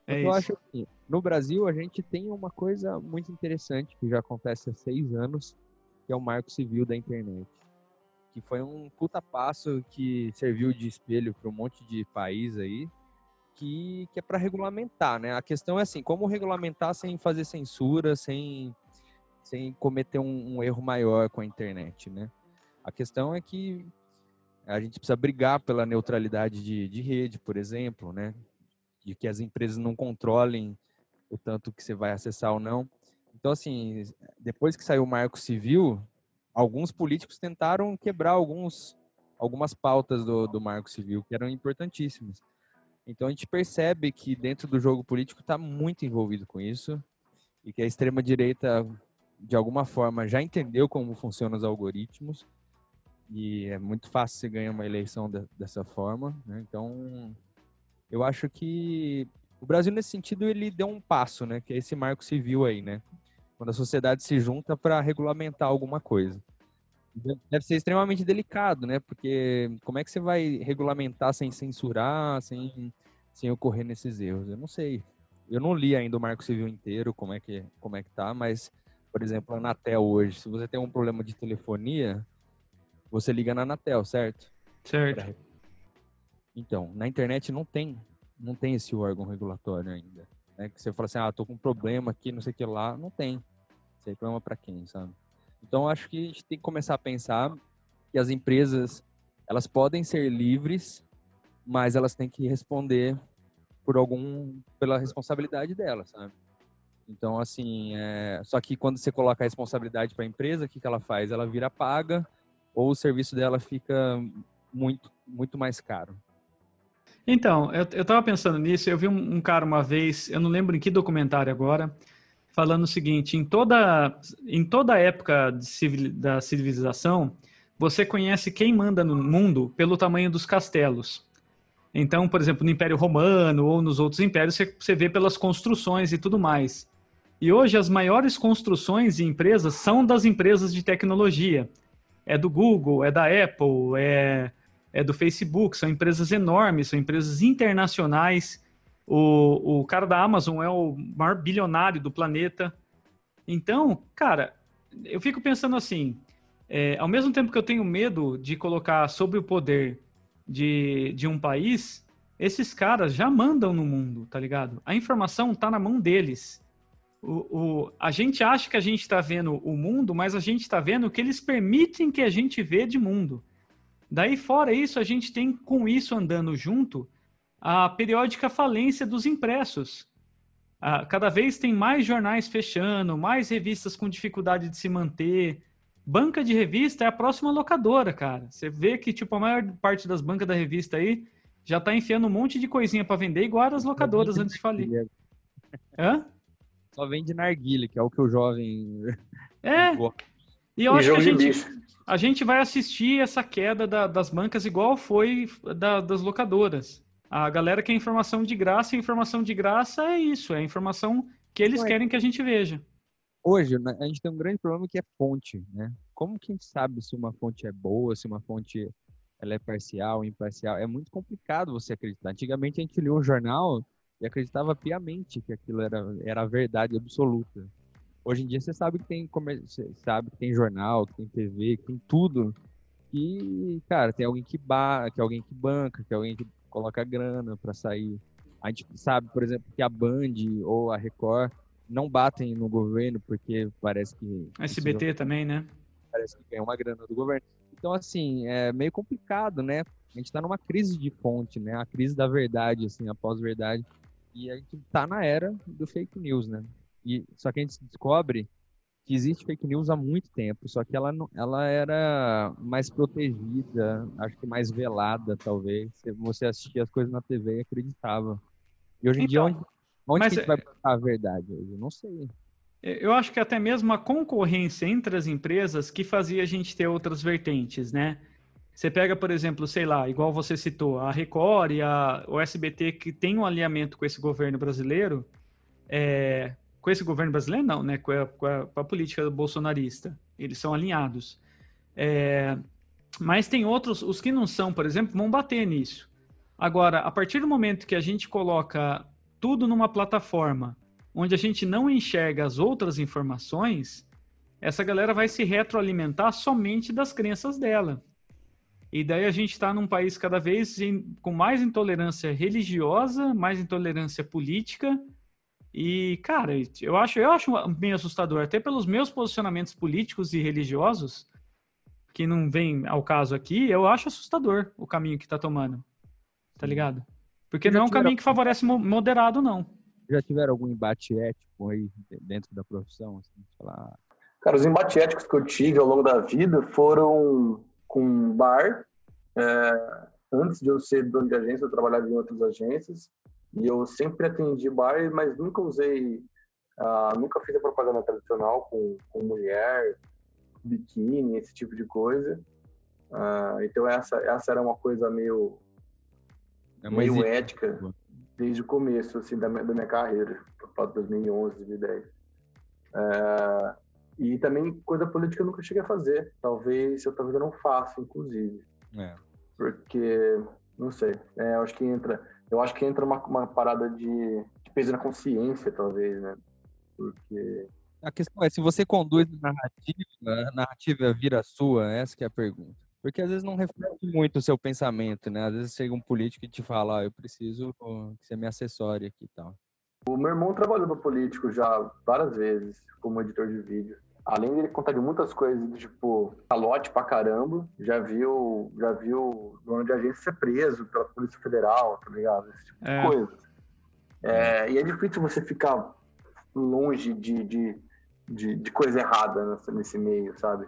é eu acho que no Brasil a gente tem uma coisa muito interessante que já acontece há seis anos, que é o Marco Civil da internet. Que foi um puta passo que serviu de espelho para um monte de país aí, que, que é para regulamentar, né? A questão é assim, como regulamentar sem fazer censura, sem, sem cometer um, um erro maior com a internet, né? A questão é que a gente precisa brigar pela neutralidade de, de rede, por exemplo, né? De que as empresas não controlem o tanto que você vai acessar ou não. Então, assim, depois que saiu o Marco Civil, alguns políticos tentaram quebrar alguns, algumas pautas do, do Marco Civil, que eram importantíssimas. Então, a gente percebe que dentro do jogo político está muito envolvido com isso e que a extrema-direita, de alguma forma, já entendeu como funcionam os algoritmos e é muito fácil você ganhar uma eleição de, dessa forma. Né? Então, eu acho que o Brasil, nesse sentido, ele deu um passo, né? que é esse marco civil aí, né? quando a sociedade se junta para regulamentar alguma coisa. Deve ser extremamente delicado, né? Porque como é que você vai regulamentar sem censurar, sem, sem ocorrer nesses erros? Eu não sei. Eu não li ainda o Marco Civil inteiro, como é que como é que tá, mas por exemplo, a Anatel hoje, se você tem um problema de telefonia, você liga na Anatel, certo? Certo. Então, na internet não tem, não tem esse órgão regulatório ainda. Né? Que você fala assim, ah, tô com um problema aqui, não sei o que lá, não tem. Você reclama para quem, sabe? Então, acho que a gente tem que começar a pensar que as empresas, elas podem ser livres, mas elas têm que responder por algum, pela responsabilidade delas, sabe? Então, assim, é... só que quando você coloca a responsabilidade para a empresa, o que, que ela faz? Ela vira paga ou o serviço dela fica muito, muito mais caro? Então, eu, eu tava pensando nisso, eu vi um, um, cara uma vez, eu não lembro em que documentário agora, falando o seguinte, em toda, em toda época civil, da civilização, você conhece quem manda no mundo pelo tamanho dos castelos. Então, por exemplo, no Império Romano ou nos outros impérios, você, você vê pelas construções e tudo mais. E hoje as maiores construções e empresas são das empresas de tecnologia é do Google, é da Apple, é, é do Facebook, são empresas enormes, são empresas internacionais. O, o cara da Amazon é o maior bilionário do planeta. Então, cara, eu fico pensando assim: é, ao mesmo tempo que eu tenho medo de colocar sob o poder de, de um país, esses caras já mandam no mundo, tá ligado? A informação tá na mão deles. O, o, a gente acha que a gente está vendo o mundo, mas a gente está vendo o que eles permitem que a gente vê de mundo. Daí, fora isso, a gente tem com isso andando junto a periódica falência dos impressos. Ah, cada vez tem mais jornais fechando, mais revistas com dificuldade de se manter. Banca de revista é a próxima locadora, cara. Você vê que tipo a maior parte das bancas da revista aí já está enfiando um monte de coisinha para vender, igual as locadoras antes de falir. Hã? Só vende narguile, que é o que o jovem. É. E eu e acho que a gente, a gente vai assistir essa queda da, das bancas igual foi da, das locadoras. A galera quer informação de graça, e informação de graça é isso, é a informação que eles Ué. querem que a gente veja. hoje né, a gente tem um grande problema que é fonte, né? Como que a gente sabe se uma fonte é boa, se uma fonte ela é parcial, imparcial? É muito complicado você acreditar. Antigamente a gente lia um jornal e acreditava piamente que aquilo era, era a verdade absoluta. Hoje em dia você sabe que tem sabe que tem jornal, que tem TV, que tem tudo. E, cara, tem alguém que, ba que alguém que banca, que alguém que coloca grana para sair. A gente sabe, por exemplo, que a Band ou a Record não batem no governo porque parece que. SBT também, né? Parece que ganha uma grana do governo. Então, assim, é meio complicado, né? A gente está numa crise de fonte, né? A crise da verdade, assim, após verdade. E a gente está na era do fake news, né? E, só que a gente descobre que existe fake news há muito tempo, só que ela, ela era mais protegida, acho que mais velada, talvez. Você assistia as coisas na TV e acreditava. E hoje em então, dia, onde, onde Mas, que a gente vai buscar a verdade? Eu não sei. Eu acho que até mesmo a concorrência entre as empresas que fazia a gente ter outras vertentes, né? Você pega, por exemplo, sei lá, igual você citou, a Record e a, o SBT que tem um alinhamento com esse governo brasileiro, é, com esse governo brasileiro não, né? Com a, com a, com a política bolsonarista. Eles são alinhados. É, mas tem outros, os que não são, por exemplo, vão bater nisso. Agora, a partir do momento que a gente coloca tudo numa plataforma onde a gente não enxerga as outras informações, essa galera vai se retroalimentar somente das crenças dela. E daí a gente está num país cada vez com mais intolerância religiosa, mais intolerância política. E, cara, eu acho, eu acho bem assustador, até pelos meus posicionamentos políticos e religiosos, que não vem ao caso aqui, eu acho assustador o caminho que está tomando. Tá ligado? Porque não é um caminho que favorece moderado, não já tiveram algum embate ético aí dentro da profissão? Assim, falar... Cara, os embates éticos que eu tive ao longo da vida foram com bar. É, antes de eu ser dono de agência, eu trabalhava em outras agências e eu sempre atendi bar, mas nunca usei, uh, nunca fiz a propaganda tradicional com, com mulher, biquíni, esse tipo de coisa. Uh, então essa essa era uma coisa meio é meio ética desde o começo assim da minha, da minha carreira, para 2011, 2010. É, e também coisa política eu nunca cheguei a fazer. Talvez eu talvez eu não faça, inclusive. É. Porque não sei. É, eu acho que entra, eu acho que entra uma, uma parada de, de peso na consciência, talvez, né? Porque a questão é se você conduz a narrativa, a narrativa vira sua, essa é a pergunta. Porque às vezes não reflete muito o seu pensamento, né? Às vezes chega um político e te fala, ah, eu preciso que você me assessore aqui e tal. O meu irmão trabalhou no político já várias vezes como editor de vídeo. Além dele contar de muitas coisas, tipo, calote pra caramba, já viu, já viu dono de agência ser preso pela Polícia Federal, tá ligado? Esse tipo é. de coisa. É, e é difícil você ficar longe de, de, de, de coisa errada nesse, nesse meio, sabe?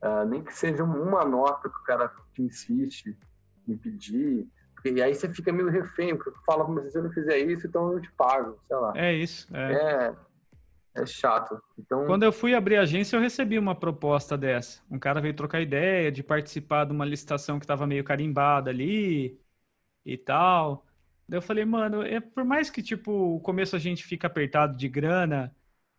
Uh, nem que seja uma nota que o cara te insiste em pedir. E aí você fica meio refém, porque fala, mas se eu não fizer isso, então eu te pago, sei lá. É isso. É, é, é chato. Então... Quando eu fui abrir a agência, eu recebi uma proposta dessa. Um cara veio trocar ideia de participar de uma licitação que estava meio carimbada ali e tal. Daí eu falei, mano, é, por mais que, tipo, o começo a gente fica apertado de grana,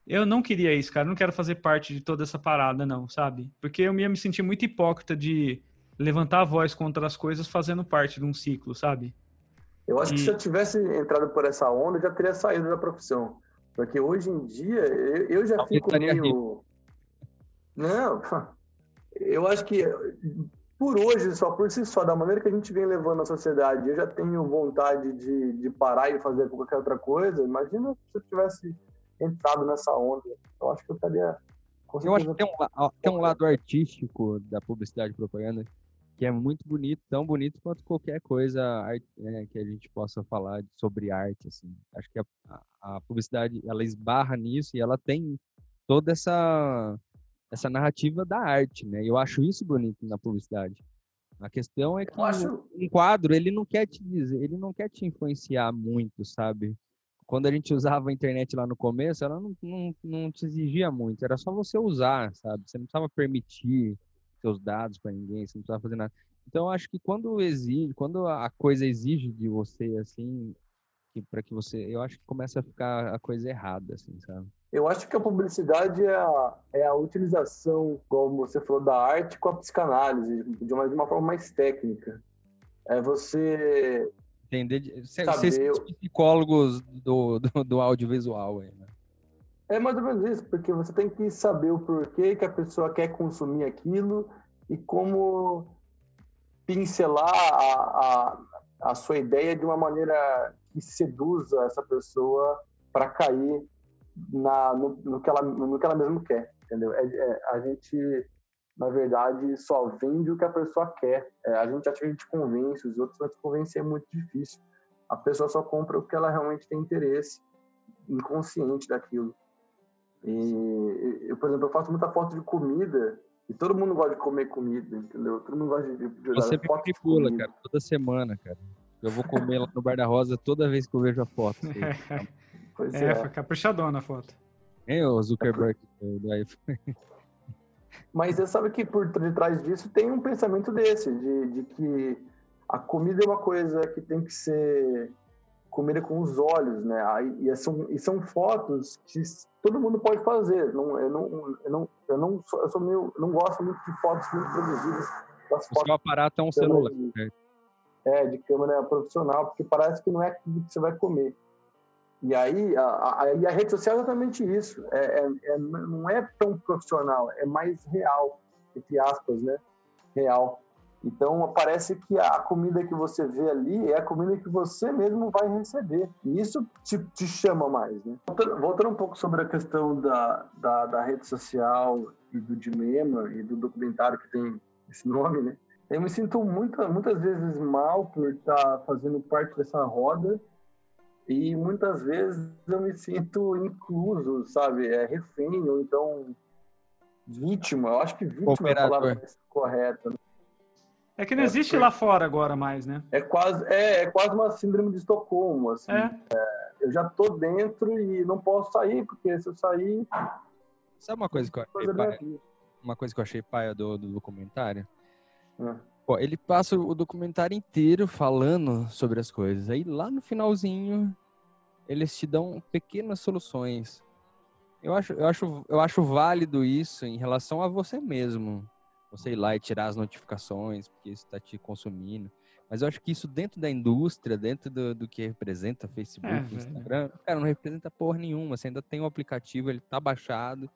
eu não queria isso, cara. Eu não quero fazer parte de toda essa parada, não, sabe? Porque eu ia me sentir muito hipócrita de levantar a voz contra as coisas fazendo parte de um ciclo, sabe? Eu acho e... que se eu tivesse entrado por essa onda, eu já teria saído da profissão. Porque hoje em dia, eu, eu já fico meio... Não, eu acho que por hoje, só por si só, da maneira que a gente vem levando a sociedade, eu já tenho vontade de, de parar e fazer qualquer outra coisa. Imagina se eu tivesse entrado nessa onda. Eu acho que eu estaria. Eu acho que tem um, tem um lado artístico da publicidade e propaganda que é muito bonito, tão bonito quanto qualquer coisa é, que a gente possa falar sobre arte, assim. Acho que a, a, publicidade, ela esbarra nisso e ela tem toda essa essa narrativa da arte, né? Eu acho isso bonito na publicidade. A questão é que acho... um quadro, ele não quer te dizer, ele não quer te influenciar muito, sabe? quando a gente usava a internet lá no começo, ela não, não, não te exigia muito, era só você usar, sabe? Você não precisava permitir seus dados para ninguém, você não precisava fazer nada. Então, acho que quando exige, quando a coisa exige de você, assim, para que você, eu acho que começa a ficar a coisa errada, assim, sabe? Eu acho que a publicidade é a, é a utilização, como você falou, da arte com a psicanálise, de uma, de uma forma mais técnica. É você. Entender. Vocês são psicólogos do, do, do audiovisual aí, né? É mais ou menos isso, porque você tem que saber o porquê que a pessoa quer consumir aquilo e como pincelar a, a, a sua ideia de uma maneira que seduza essa pessoa para cair na, no, no, que ela, no que ela mesmo quer, entendeu? É, é, a gente, na verdade, só vende o que a pessoa quer. É, a gente acha que a gente convence, os outros, mas convencer é muito difícil. A pessoa só compra o que ela realmente tem interesse, inconsciente daquilo. E, eu, por exemplo, eu faço muita foto de comida e todo mundo gosta de comer comida, entendeu? Todo mundo gosta de, de Você me manipula, cara, toda semana, cara. Eu vou comer lá no Bar da Rosa toda vez que eu vejo a foto. Pois é, é. foi caprichadona a foto. É o Zuckerberg do iPhone. Mas você sabe que por detrás disso tem um pensamento desse, de, de que a comida é uma coisa que tem que ser comida com os olhos, né? E são, e são fotos que todo mundo pode fazer. Não, eu não, eu não, eu não, sou, eu sou meio, não gosto muito de fotos muito produzidas. Das o fotos seu aparato é um celular. De, é, de câmera profissional, porque parece que não é que você vai comer. E aí a, a, a rede social é exatamente isso. É, é, é, não é tão profissional, é mais real, entre aspas, né? Real. Então parece que a comida que você vê ali é a comida que você mesmo vai receber. E isso te, te chama mais, né? Voltando, voltando, um pouco sobre a questão da, da, da, rede social e do dilema e do documentário que tem esse nome, né? Eu me sinto muita, muitas vezes mal por estar fazendo parte dessa roda e muitas vezes eu me sinto incluso, sabe? É refém, ou então vítima. Eu acho que vítima é a palavra correta. Né? É que não é, existe lá fora agora mais, né? É quase, é, é quase uma síndrome de Estocolmo, assim. É. É, eu já tô dentro e não posso sair, porque se eu sair... Sabe uma coisa que eu achei paia? Uma coisa que eu achei paia do, do documentário? É. Pô, ele passa o documentário inteiro falando sobre as coisas. Aí lá no finalzinho, eles te dão pequenas soluções. Eu acho, eu acho, eu acho válido isso em relação a você mesmo. Você ir lá e tirar as notificações, porque isso está te consumindo. Mas eu acho que isso dentro da indústria, dentro do, do que representa Facebook, é, Instagram, cara, não representa porra nenhuma. Você ainda tem o um aplicativo, ele tá baixado,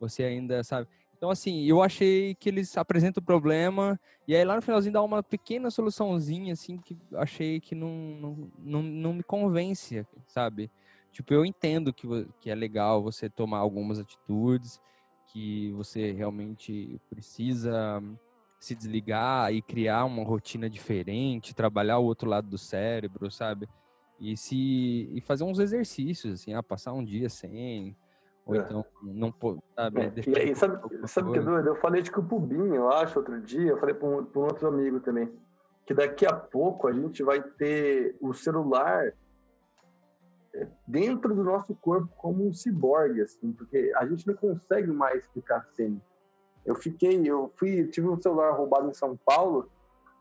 você ainda, sabe? Então, assim, eu achei que eles apresentam o problema e aí lá no finalzinho dá uma pequena soluçãozinha, assim, que eu achei que não, não, não, não me convence, sabe? Tipo, eu entendo que, que é legal você tomar algumas atitudes, que você realmente precisa se desligar e criar uma rotina diferente, trabalhar o outro lado do cérebro, sabe? E se e fazer uns exercícios, assim, ah, passar um dia sem, ou é. então, não sabe? É. E aí, sabe, sabe que é doido? Eu falei de que o Pubinho, eu acho, outro dia, eu falei para um, um, outro amigo também, que daqui a pouco a gente vai ter o celular dentro do nosso corpo como um ciborgue, assim, porque a gente não consegue mais ficar sem. Eu fiquei, eu fui, tive um celular roubado em São Paulo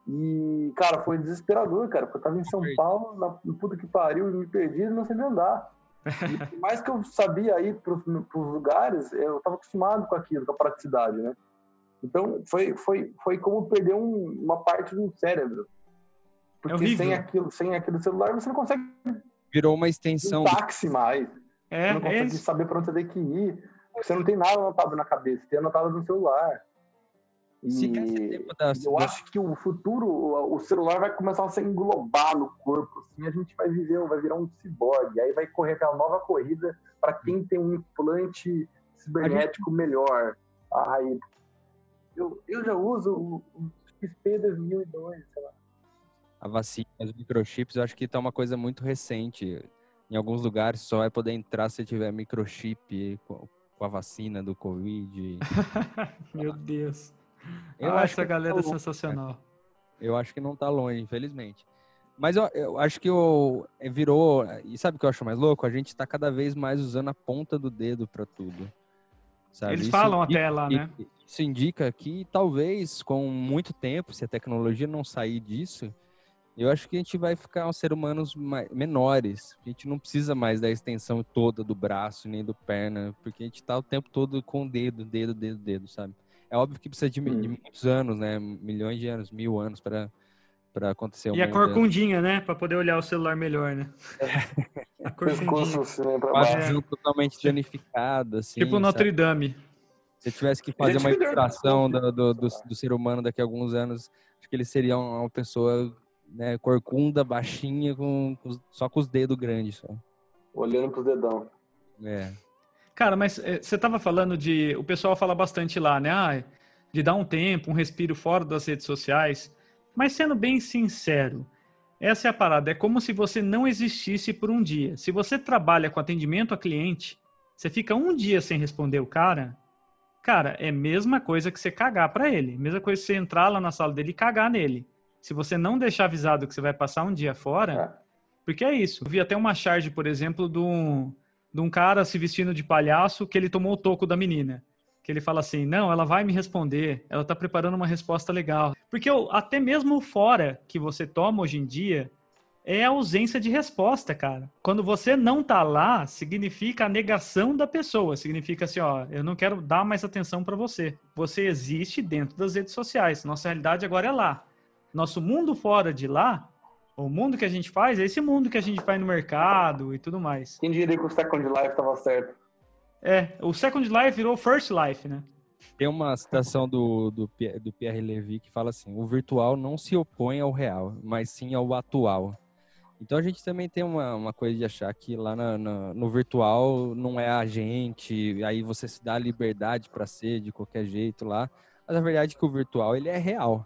e, cara, foi desesperador, cara, porque eu tava em São Paulo, na, no puta que pariu, e me perdi e não sabia andar. E por mais que eu sabia ir para os lugares, eu estava acostumado com aquilo, com a praticidade, né? Então, foi, foi, foi como perder um, uma parte do cérebro. Porque é sem, aquilo, sem aquele celular, você não consegue... Virou uma extensão. Um táxi mais. É, você não consegue é saber para onde você tem que ir. Você não tem nada anotado na cabeça, tem anotado no celular. E eu acho que o futuro, o celular vai começar a se englobar no corpo, assim, a gente vai viver, vai virar um ciborgue, aí vai correr aquela nova corrida para quem tem um implante cibernético gente... melhor. Ai, eu, eu já uso o, o XP 2002, sei lá. A vacina, os microchips, eu acho que tá uma coisa muito recente. Em alguns lugares só vai poder entrar se tiver microchip com, a vacina do Covid. Meu Deus. Eu ah, acho essa galera tá é sensacional. Eu acho que não tá longe, infelizmente. Mas eu, eu acho que o, é, virou. E sabe o que eu acho mais louco? A gente tá cada vez mais usando a ponta do dedo para tudo. Sabe? Eles isso falam indica, até lá, né? Isso indica que talvez com muito tempo, se a tecnologia não sair disso, eu acho que a gente vai ficar um ser humanos mais, menores. A gente não precisa mais da extensão toda do braço nem do perna, porque a gente está o tempo todo com o dedo, dedo, dedo, dedo, sabe? É óbvio que precisa de, de Hum. muitos anos, né? Milhões de anos, mil anos para para acontecer E a corcundinha, né? Pra poder olhar o celular melhor, né? A corcundinha. Assim, Quase um totalmente danificado, assim. Tipo sabe? Notre Dame. Se eu tivesse que fazer Gente uma ilustração do, do, do, do ser humano daqui a alguns anos, acho que ele seria uma pessoa né, corcunda, baixinha, com, com só com os dedos grandes. Só. Olhando pros dedão. É. Cara, mas eh, você tava falando de. O pessoal fala bastante lá, né? Ah, de dar um tempo, um respiro fora das redes sociais. Mas sendo bem sincero, essa é a parada. É como se você não existisse por um dia. Se você trabalha com atendimento a cliente, você fica um dia sem responder o cara. Cara, é a mesma coisa que você cagar pra ele. Mesma coisa que você entrar lá na sala dele e cagar nele. Se você não deixar avisado que você vai passar um dia fora, É. porque é isso. Eu vi até uma charge, por exemplo, de um, de um cara se vestindo de palhaço que ele tomou o toco da menina. Que ele fala assim: não, ela vai me responder, ela tá preparando uma resposta legal. Porque o- até mesmo o fora que você toma hoje em dia é a ausência de resposta, cara. Quando você não tá lá, significa a negação da pessoa. Significa assim: ó, eu não quero dar mais atenção pra você. Você existe dentro das redes sociais. Nossa realidade agora é lá. Nosso mundo fora de lá, o mundo que a gente faz, é esse mundo que a gente faz no mercado e tudo mais. Quem diria que o Second Life tava certo? É, o Second Life virou First Life, né? Tem uma citação do, do, Pierre- do Pierre Levy que fala assim: o virtual não se opõe ao real, mas sim ao atual. Então a gente também tem uma, uma coisa de achar que lá na- na- no virtual não é a gente, aí você se dá a liberdade para ser de qualquer jeito lá. Mas a verdade é que o virtual ele é real.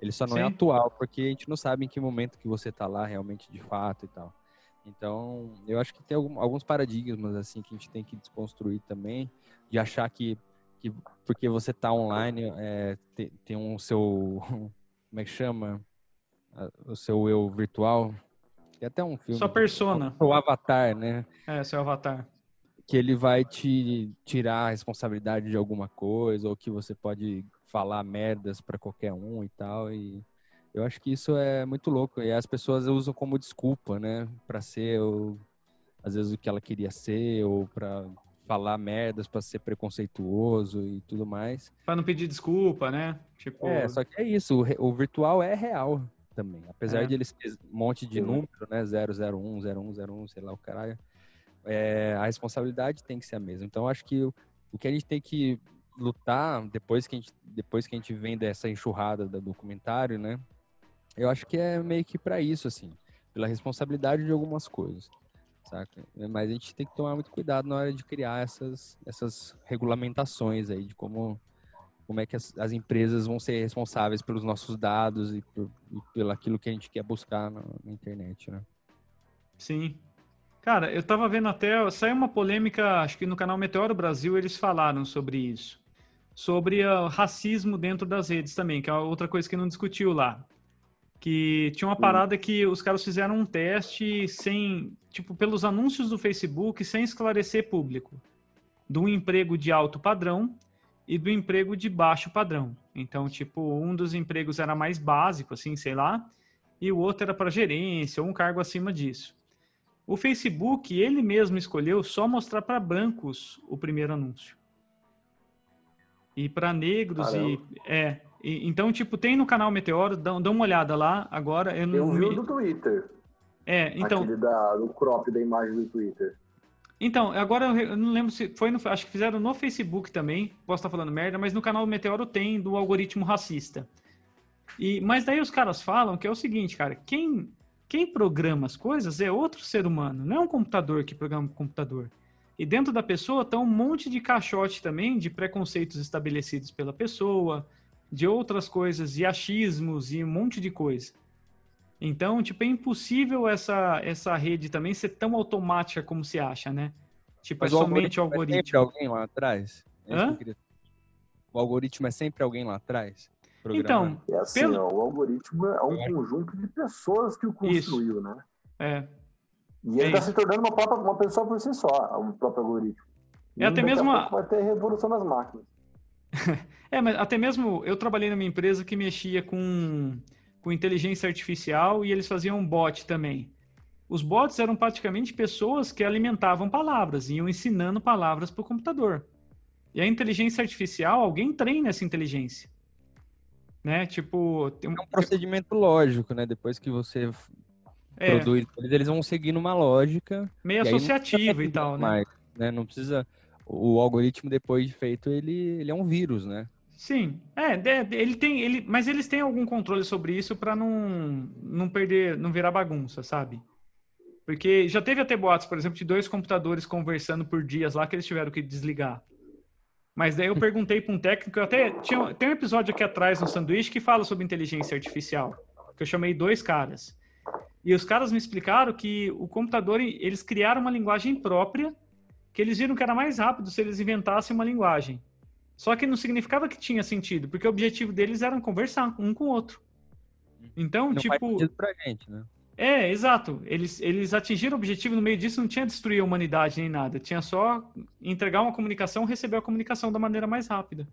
Ele só não é Sim. atual, porque a gente não sabe em que momento que você tá lá realmente de fato e tal. Então, eu acho que tem alguns paradigmas assim que a gente tem que desconstruir também, de achar que, que porque você tá online, é, tem, tem um seu, como é que chama? O seu eu virtual. Tem até um filme. Sua persona. O avatar, né? É, seu avatar. Que ele vai te tirar a responsabilidade de alguma coisa, ou que você pode falar merdas pra qualquer um e tal. E eu acho que isso é muito louco. E as pessoas usam como desculpa, né? Pra ser, o, às vezes, o que ela queria ser, ou pra falar merdas, pra ser preconceituoso e tudo mais. Pra não pedir desculpa, né? Tipo, É, só que é isso, o, o virtual é real também. Apesar É. de eles ter um monte de número, né? 001, 0101, sei lá o caralho. é, a responsabilidade tem que ser a mesma. Então, eu acho que o, o que a gente tem que lutar depois que a gente, depois que a gente vem dessa enxurrada do documentário, né? Eu acho que é meio que para isso, assim, pela responsabilidade de algumas coisas, saca? Mas a gente tem que tomar muito cuidado na hora de criar essas, essas regulamentações aí de como como é que as, as empresas vão ser responsáveis pelos nossos dados e, por, e pelo aquilo que a gente quer buscar na, na internet, né? Sim. Cara, eu tava vendo até. Saiu uma polêmica, acho que no canal Meteoro Brasil eles falaram sobre isso. Sobre o racismo dentro das redes também, que é outra coisa que não discutiu lá. Que tinha uma parada que os caras fizeram um teste sem. Tipo, pelos anúncios do Facebook, sem esclarecer público. Do emprego de alto padrão e do emprego de baixo padrão. Então, tipo, um dos empregos era mais básico, assim, sei lá, e o outro era para gerência ou um cargo acima disso. O Facebook, ele mesmo escolheu só mostrar para brancos o primeiro anúncio. E para negros e é, e- então tipo tem no canal Meteoro, dá, dá uma olhada lá agora. Eu não Eu vi me- o do Twitter. é, então Aquele da, do crop da imagem do Twitter. Então, agora eu não lembro se foi no. Acho que fizeram no Facebook também. Posso estar falando merda, mas no canal Meteoro tem do algoritmo racista. E, mas daí os caras falam que é o seguinte, cara, quem, quem programa as coisas é outro ser humano, não é um computador que programa o computador. E dentro da pessoa tá um monte de caixote também de preconceitos estabelecidos pela pessoa, de outras coisas, e achismos e um monte de coisa. Então, tipo, é impossível essa, essa rede também ser tão automática como se acha, né? Tipo, Mas é somente o É sempre algoritmo. alguém lá atrás? É isso que queria- O algoritmo é sempre alguém lá atrás? Então, E assim, Pelo- ó, o algoritmo é um conjunto de pessoas que o construiu, né? é. E ele É está isso. se tornando uma, própria, uma pessoa por si só, o próprio algoritmo. É até mesmo a- vai ter a revolução das máquinas. É, mas até mesmo eu trabalhei numa empresa que mexia com, com inteligência artificial e eles faziam um bot também. Os bots eram praticamente pessoas que alimentavam palavras, iam ensinando palavras para o computador. E a inteligência artificial, alguém treina essa inteligência. Né? Tipo, tem um... É um procedimento lógico, né? Depois que você é. produz, eles vão seguindo uma lógica. Meio associativa e tal, né? mais, né? Não precisa. O algoritmo, depois de feito, ele, ele é um vírus, né? Sim, é, ele tem, ele, mas eles têm algum controle sobre isso para não, não perder, não virar bagunça, sabe? Porque já teve até boatos, por exemplo, de dois computadores conversando por dias lá que eles tiveram que desligar. Mas daí eu perguntei para um técnico, até tinha, tem um episódio aqui atrás no sanduíche que fala sobre inteligência artificial, que eu chamei dois caras. E os caras me explicaram que o computador, eles criaram uma linguagem própria, que eles viram que era mais rápido se eles inventassem uma linguagem. Só que não significava que tinha sentido, porque o objetivo deles era conversar um com o outro. Então, não tipo. Faz sentido pra gente, né? É, exato. Eles, eles atingiram o objetivo, no meio disso não tinha destruir a humanidade nem nada. Tinha só entregar uma comunicação, receber a comunicação da maneira mais rápida.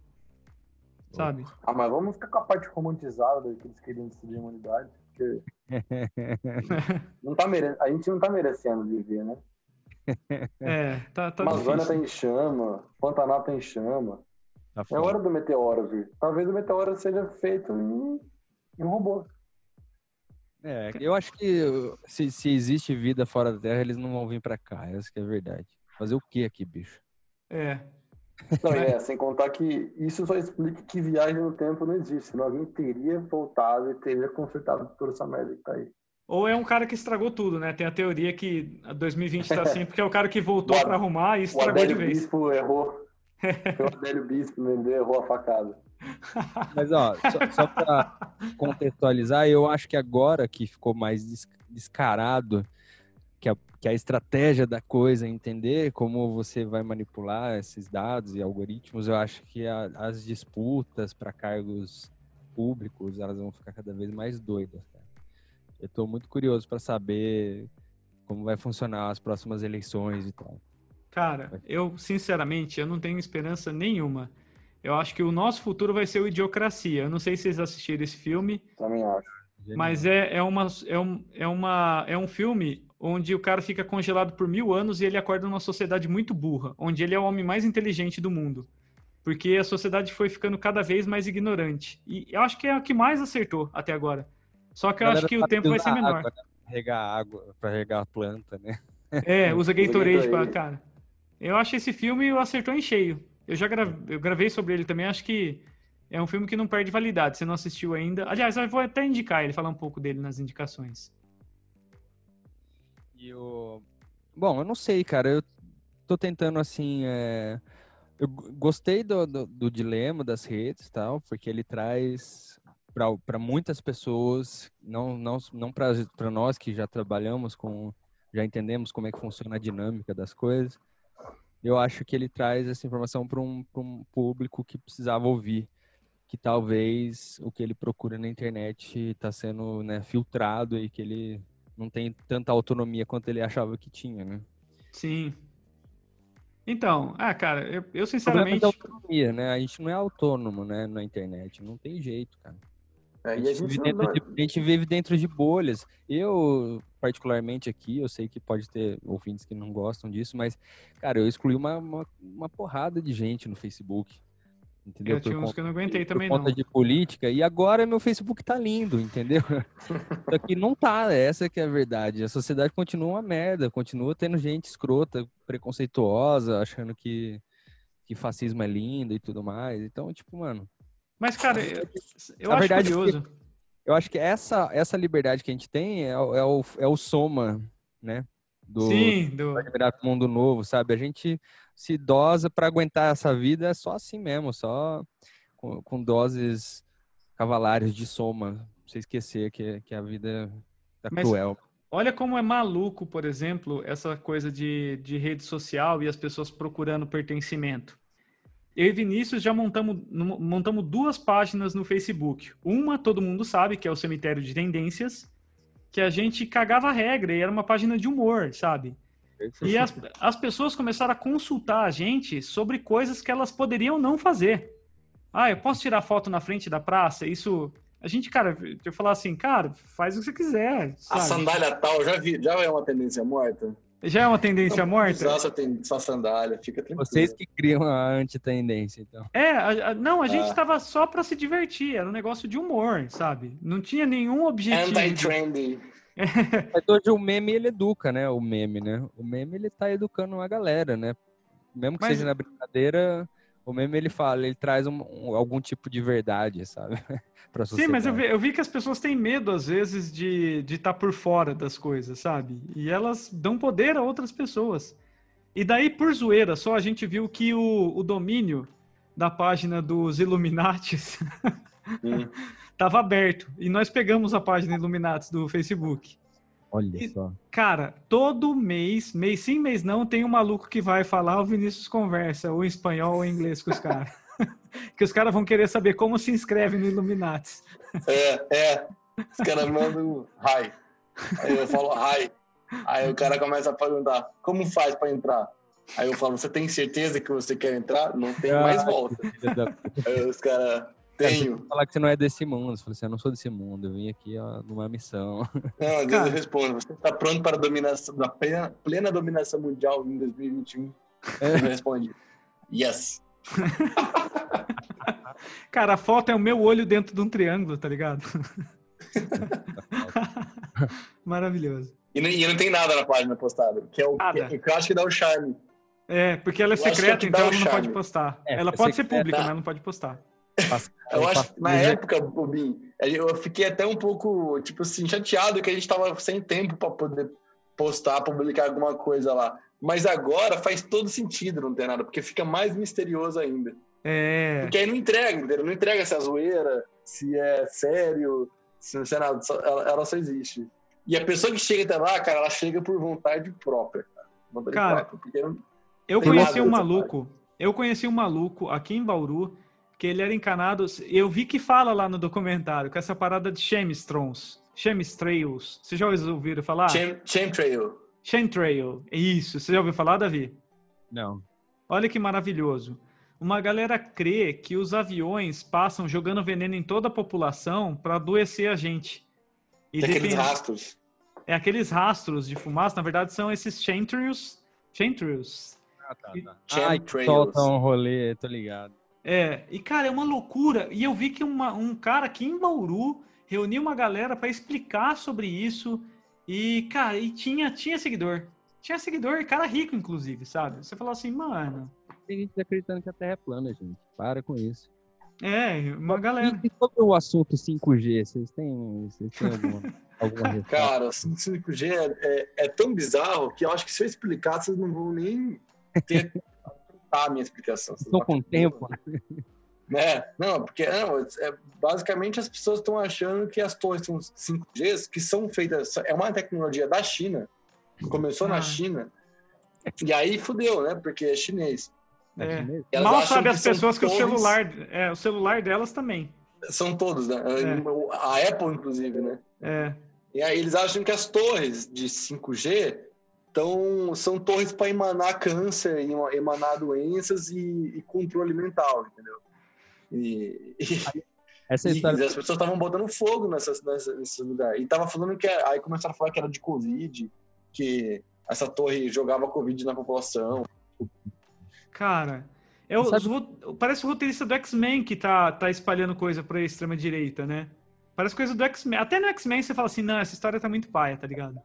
Sabe? Ah, mas vamos ficar com a parte romantizada que eles queriam destruir a humanidade. Porque... não tá mere... A gente não tá merecendo viver, né? É, tá, tá Amazônia tá em chama, Pantanal tá em chama. Tá é hora do meteoro vir. Talvez o meteoro seja feito em, em um robô. É, eu acho que se, se existe vida fora da Terra, eles não vão vir para cá. Essa que é a verdade. Fazer o que aqui, bicho? É. Não, é, sem contar que isso só explica que viagem no tempo não existe. Senão alguém teria voltado e teria consertado toda essa merda que tá aí. Ou é um cara que estragou tudo, né? Tem a teoria que 2020 tá assim, porque é o cara que voltou para arrumar e estragou de vez. O Bispo errou. Foi o Adélio Bispo, né? errou a facada. Mas, ó, só, só para contextualizar, eu acho que agora que ficou mais descarado que a, estratégia da coisa, entender como você vai manipular esses dados e algoritmos, eu acho que a, as disputas para cargos públicos, elas vão ficar cada vez mais doidas. Cara. Eu estou muito curioso para saber como vai funcionar as próximas eleições e tal. Cara, eu sinceramente eu não tenho esperança nenhuma. Eu acho que o nosso futuro vai ser o Idiocracia. Eu não sei se vocês assistiram esse filme. Também acho. Mas é, é, uma, é, um, é, uma, é um filme onde o cara fica congelado por mil anos e ele acorda numa sociedade muito burra, onde ele é o homem mais inteligente do mundo. Porque a sociedade foi ficando cada vez mais ignorante. E eu acho que é o que mais acertou até agora. Só que eu acho que o tempo vai ser menor. Água, né? Regar água, para regar a planta, né? É, usa Gatorade para cara. Eu acho esse filme acertou em cheio. Eu já grave, eu gravei sobre ele também, acho que é um filme que não perde validade. Você não assistiu ainda. Aliás, eu vou até indicar ele, falar um pouco dele nas indicações. E o... Bom, eu não sei, cara. Eu tô tentando, assim... É... Eu gostei do, do, do dilema das redes tal, porque ele traz para muitas pessoas, não, não, não para nós que já trabalhamos com, já entendemos como é que funciona a dinâmica das coisas, eu acho que ele traz essa informação para um, um público que precisava ouvir que talvez o que ele procura na internet está sendo né, filtrado e que ele não tem tanta autonomia quanto ele achava que tinha, né? Sim. Então, ah, cara, eu, eu sinceramente. O autonomia, né? A gente não é autônomo, né, na internet. Não tem jeito, cara. É, a, gente a, gente não... de, a, gente vive dentro de bolhas. Eu, particularmente aqui, eu sei que pode ter ouvintes que não gostam disso, mas, cara, eu excluí uma, uma, uma porrada de gente no Facebook. Entendeu? Eu tinha uns que eu não aguentei também, por conta não. de política, e agora meu Facebook tá lindo, entendeu? Só que não tá, essa que é a verdade. A sociedade continua uma merda, continua tendo gente escrota, preconceituosa, achando que, que fascismo é lindo e tudo mais. Então, tipo, mano, mas, cara, eu, eu acho verdade é curioso. eu acho que essa, essa liberdade que a gente tem é, é, o, é o soma, né? Do, Sim, do... do mundo novo, sabe? A gente se dosa para aguentar essa vida só assim mesmo, só com, com doses cavalares de soma. Você esquecer que, que a vida tá Mas... cruel. Olha como é maluco, por exemplo, essa coisa de, de rede social e as pessoas procurando pertencimento eu e Vinícius já montamos, montamos duas páginas no Facebook. Uma, todo mundo sabe, que é o Cemitério de Tendências, que a gente cagava a regra e era uma página de humor, sabe? E as, as pessoas começaram a consultar a gente sobre coisas que elas poderiam não fazer. Ah, eu posso tirar foto na frente da praça? Isso A gente, cara, eu falar assim, cara, faz o que você quiser. A sabe? sandália tal, já vi, já é uma tendência morta. Já é uma tendência morta? Usar só, tem, só sandália, fica tranquilo. Vocês que criam a antitendência, então. É, a- a- não, a gente Ah. tava só pra se divertir, era um negócio de humor, sabe? Não tinha nenhum objetivo. de- Anti-trendy. Mas hoje o meme, ele educa, né? O meme, né? O meme, ele tá educando uma galera, né? Mesmo que Mas- seja na brincadeira, o meme, ele fala, ele traz um- um- algum tipo de verdade, sabe? pra Sim, mas eu vi, eu vi que as pessoas têm medo, às vezes, de estar por fora das coisas, sabe? E elas dão poder a outras pessoas. E daí, por zoeira, só a gente viu que o, o domínio da página dos Illuminates Estava aberto. E nós pegamos a página Illuminates do Facebook. Olha E- só. Cara, todo mês, mês sim, mês não, tem um maluco que vai falar, o Vinícius conversa, ou em espanhol ou em inglês com os caras. que os caras vão querer saber como se inscreve no Illuminates. É, é. Os caras mandam hi. Aí eu falo hi. Aí o cara começa a perguntar, como faz pra entrar? Aí eu falo, você tem certeza que você quer entrar? Não tem mais Ah, volta. Aí os caras, tenho. que falar que você não é desse mundo. Você fala assim, eu não sou desse mundo, eu vim aqui ó, numa missão. Não, às vezes Cara. eu respondo, você está pronto para a dominação, da plena, plena dominação mundial em 2021? Ele responde, yes. Cara, a foto é o meu olho dentro de um triângulo, tá ligado? Maravilhoso. E não, e não tem nada na página postada, que é o que, que eu acho que dá o charme. É, porque ela é Eu é secreta, então ela não pode postar. É, ela é pode ser secreta. pública, mas ela não pode postar. Eu acho que na época, Bobinho, eu fiquei até um pouco, tipo assim, chateado que a gente tava sem tempo para poder postar, publicar alguma coisa lá. Mas agora faz todo sentido não ter nada, porque fica mais misterioso ainda. É. Porque aí não entrega, entendeu? Não entrega se é zoeira, se é sério, se não é nada. só- ela, ela só existe. E a pessoa que chega até lá, cara, ela chega por vontade própria. Cara, vontade Cara, própria, Eu conheci um maluco. Eu conheci um maluco aqui em Bauru que ele era encanado. Eu vi que fala lá no documentário com essa parada de chemistrons, chemistrails. Vocês já ouviram falar? Chemtrail. Chemtrail. Isso. Você já ouviu falar, Davi? Não. Olha que maravilhoso. Uma galera crê que os aviões passam jogando veneno em toda a população para adoecer a gente. E Tem aqueles rastros. É aqueles rastros de fumaça, na verdade, são esses chemtrails. Chemtrails. Ah, tá, tá. Chemtrails. Solta um rolê, tô ligado. É, e cara, é uma loucura. E eu vi que uma- um cara aqui em Bauru reuniu uma galera para explicar sobre isso. E, cara, e tinha, tinha seguidor. Tinha seguidor, e cara rico, inclusive, sabe? Você falou assim, mano. Tem gente acreditando que a Terra é plana, gente. Para com isso. É, uma galera. E sobre o assunto 5G, vocês têm, vocês têm alguma, alguma? Cara, o 5G é, é- é tão bizarro que eu acho que se eu explicar, vocês não vão nem ter a minha explicação. Estou com tempo. né? Não, porque não, é, basicamente as pessoas estão achando que as torres são 5Gs, que são feitas. É uma tecnologia da China, que começou Ah. na China, e aí fudeu, né? Porque é chinês. É. Elas Mal sabe as pessoas que o celular. É, o celular delas também. São todos, né? É. A Apple, inclusive, né? É. E aí eles acham que as torres de 5G tão, são torres para emanar câncer, ema- emanar doenças e, e controle mental, entendeu? E, e- Essa E história as pessoas estavam botando fogo nessas, nessa, nesse lugar. E tava falando que. Aí começaram a falar que era de Covid, que essa torre jogava Covid na população. Cara. É o, os parece o roteirista do X-Men que tá, tá espalhando coisa pra extrema-direita, né? Parece coisa do X-Men. Até no X-Men você fala assim, não, essa história tá muito paia, tá ligado?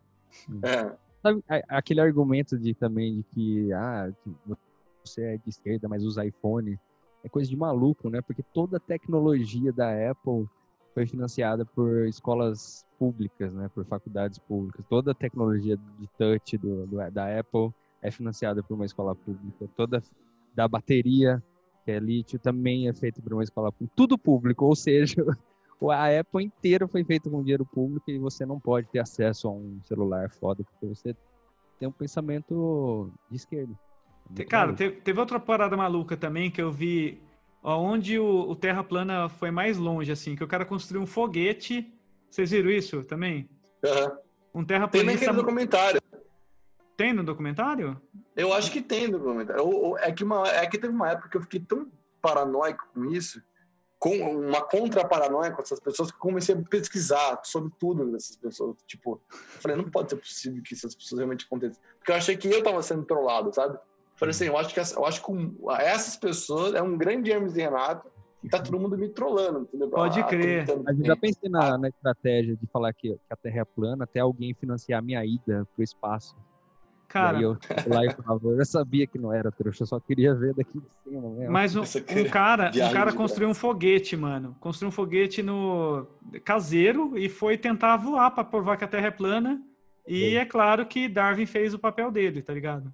É. Sabe, aquele argumento de também de que, ah, você é de esquerda, mas usa iPhone, é coisa de maluco, né? Porque toda a tecnologia da Apple foi financiada por escolas públicas, né? Por faculdades públicas. Toda a tecnologia de touch do, do- da Apple é financiada por uma escola pública. Toda da bateria, que é lítio, também é feita por uma escola pública. Tudo público, ou seja, a Apple inteira foi feita com dinheiro público e você não pode ter acesso a um celular foda, porque você tem um pensamento de esquerda. É Cara, maluco. te- teve outra parada maluca também que eu vi onde o, o Terra plana foi mais longe, assim, que o cara construiu um foguete. Vocês viram isso também? Aham. Um Tem terraplanista. naquele documentário. Tem no documentário? Eu acho que tem no documentário. É que, uma, é que teve uma época que eu fiquei tão paranoico com isso com uma contra-paranoia com essas pessoas que comecei a pesquisar sobre tudo dessas pessoas. Tipo, eu falei, não pode ser possível que essas pessoas realmente aconteçam. Porque eu achei que eu tava sendo trollado, sabe? Falei assim, eu acho que, eu acho que essas pessoas é um grande Hermes e Renato e tá todo mundo me trollando, entendeu? Pode ah, crer. Mas eu já pensei na, na estratégia de falar que, que a Terra é plana até alguém financiar a minha ida pro espaço. Cara. eu lá e falava, eu sabia que não era trouxa, eu só queria ver daqui de cima mesmo. Mas um, um cara, um cara construiu um foguete, mano. Construiu um foguete no caseiro e foi tentar voar para provar que a Terra é plana. E é claro que Darwin fez o papel dele, tá ligado?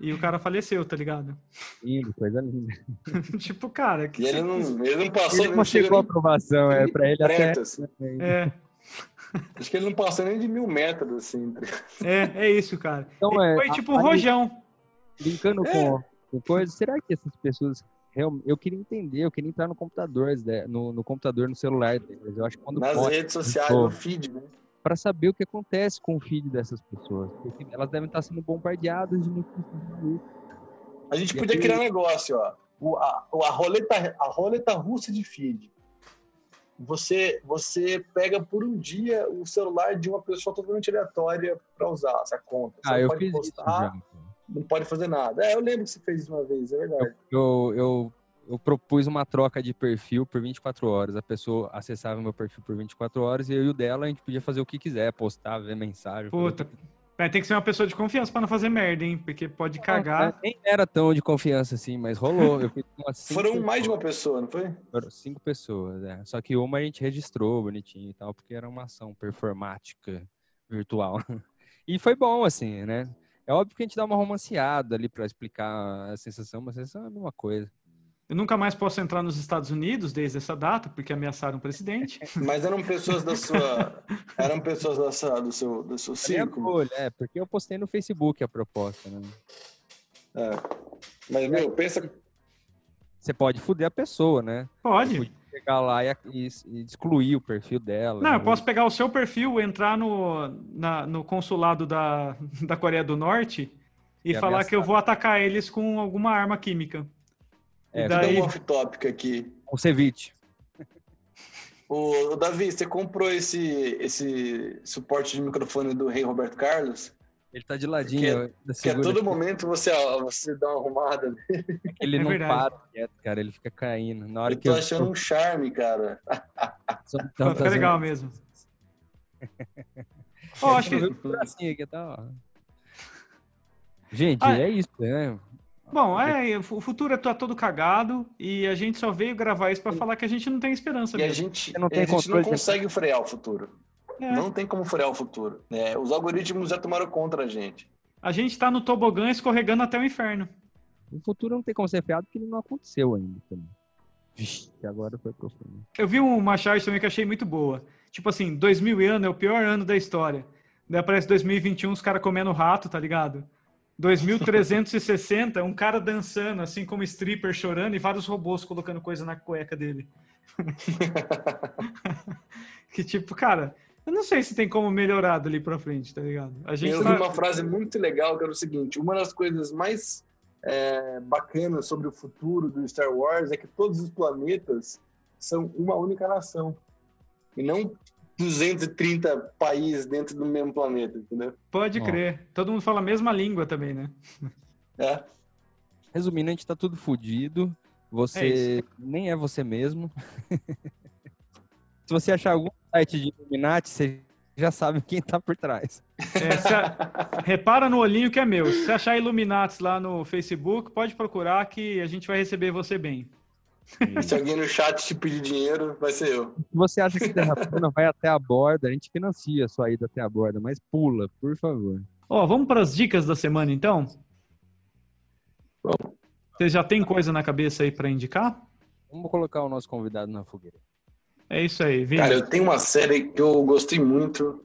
E o cara faleceu, tá ligado? Lindo, coisa linda. tipo, cara, que e ele não, ele não passou, ele não chegou a aprovação, é para ele até. É. Acho que ele não passou nem de mil metros, assim. É, é isso, cara. Então, é, foi tipo um rojão. Brincando é. com, com coisa, será que essas pessoas eu queria entender, eu queria entrar no computador, né, no, no computador, no celular deles. Eu acho que quando Nas pode, redes sociais, no feed, né? Para saber o que acontece com o feed dessas pessoas. Porque elas devem estar sendo bombardeadas de notícias. A gente e podia aqui... criar um negócio, ó. O, a, a, roleta, a roleta russa de feed você você pega por um dia o celular de uma pessoa totalmente aleatória para usar essa conta. Você ah, eu fiz postar, isso não pode fazer nada. É, eu lembro que você fez isso uma vez, é verdade. Eu, eu, eu, propus uma troca de perfil por 24 horas. A pessoa acessava meu perfil por 24 horas e eu e o dela a gente podia fazer o que quiser, postar, ver mensagem. Puta, é, tem que ser uma pessoa de confiança para não fazer merda, hein? Porque pode cagar. É, nem era tão de confiança assim, mas rolou. Foram mais de uma pessoa, não foi? Foram cinco pessoas, é. Só que uma a gente registrou bonitinho e tal, porque era uma ação performática virtual. E foi bom, assim, né? É óbvio que a gente dá uma romanceada ali para explicar a sensação, mas a sensação é a mesma coisa. Eu nunca mais posso entrar nos Estados Unidos desde essa data, porque ameaçaram o presidente. Mas eram pessoas da sua. Eram pessoas da sua, do seu, do seu círculo. É, porque eu postei no Facebook a proposta, né? É. Mas, meu, pensa. Você pode foder a pessoa, né? Pode. pode pegar lá e, e, e, excluir o perfil dela. Não, né? eu posso pegar o seu perfil, entrar no, na, no consulado da, da Coreia do Norte e, e falar ameaçar. que eu vou atacar eles com alguma arma química. É, daí... um off-topic aqui. O ceviche. O, Davi, você comprou esse, esse suporte de microfone do Rei Roberto Carlos? Ele tá de ladinho. Que, a todo momento você, você dá uma arrumada nele. Ele é não verdade. para quieto, cara. Ele fica caindo. Na hora eu tô que eu achando um charme, cara. Só, então, fica legal mesmo. oh, acho que... Assim aqui, tá, Gente, ah, é isso, né? Bom, é, o futuro é todo cagado e a gente só veio gravar isso para falar que a gente não tem esperança. E mesmo. a gente não, tem a gente não consegue frear o futuro. É. Não tem como frear o futuro. É, os algoritmos já tomaram contra a gente. A gente está no tobogã escorregando até o inferno. O futuro não tem como ser freado porque ele não aconteceu ainda também. Vixe, agora foi profundo. Eu vi uma charge também que achei muito boa. Tipo assim, 2000 ano é o pior ano da história. Daí aparece 2021 os caras comendo rato, tá ligado? 2360, um cara dançando, assim como stripper chorando e vários robôs colocando coisa na cueca dele. que tipo, cara, eu não sei se tem como melhorar dali pra frente, tá ligado? A gente eu tá... vi uma frase muito legal que era o seguinte: uma das coisas mais é, bacanas sobre o futuro do Star Wars é que todos os planetas são uma única nação. E não 230 países dentro do mesmo planeta, entendeu? Pode crer. Todo mundo fala a mesma língua também, né? É. Resumindo, a gente tá tudo fudido. Você é nem é você mesmo. Se você achar algum site de Illuminati, você já sabe quem tá por trás. É, a... Repara no olhinho que é meu. Se achar Illuminati lá no Facebook, pode procurar que a gente vai receber você bem. Se alguém no chat te pedir dinheiro, vai ser eu. Se você acha que Terra plana vai até a borda, a gente financia a sua ida até a borda, mas pula, por favor. Ó, oh, vamos para as dicas da semana então? Bom. Você já tem coisa na cabeça aí para indicar? Vamos colocar o nosso convidado na fogueira. É isso aí, Vini. Cara, eu tenho uma série que eu gostei muito,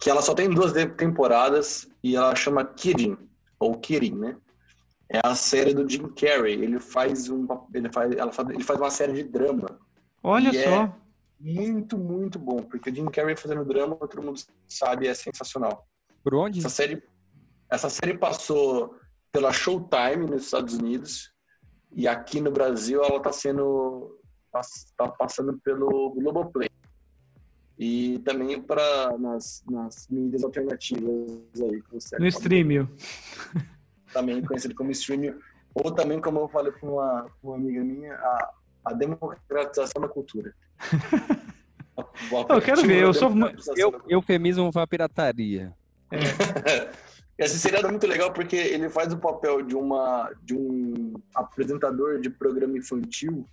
que ela só tem duas temporadas e ela chama Kidding, ou Kidding, né? É a série do Jim Carrey. Ele faz um, ele faz, ela faz, ele faz uma série de drama. Olha é só. É muito, muito bom, porque o Jim Carrey fazendo drama, todo mundo sabe, é sensacional. Por onde? Essa série, essa série passou pela Showtime nos Estados Unidos E aqui no Brasil ela está sendo tá passando pelo Globoplay. E também para nas, nas mídias alternativas aí. no streaming. Também conhecido como streaming. Ou também, como eu falei para uma, uma amiga minha, a, a democratização da cultura. eu quero ver, eu sou eu, eufemismo para pirataria. É. Esse seriado é muito legal porque ele faz o papel de uma de um apresentador de programa infantil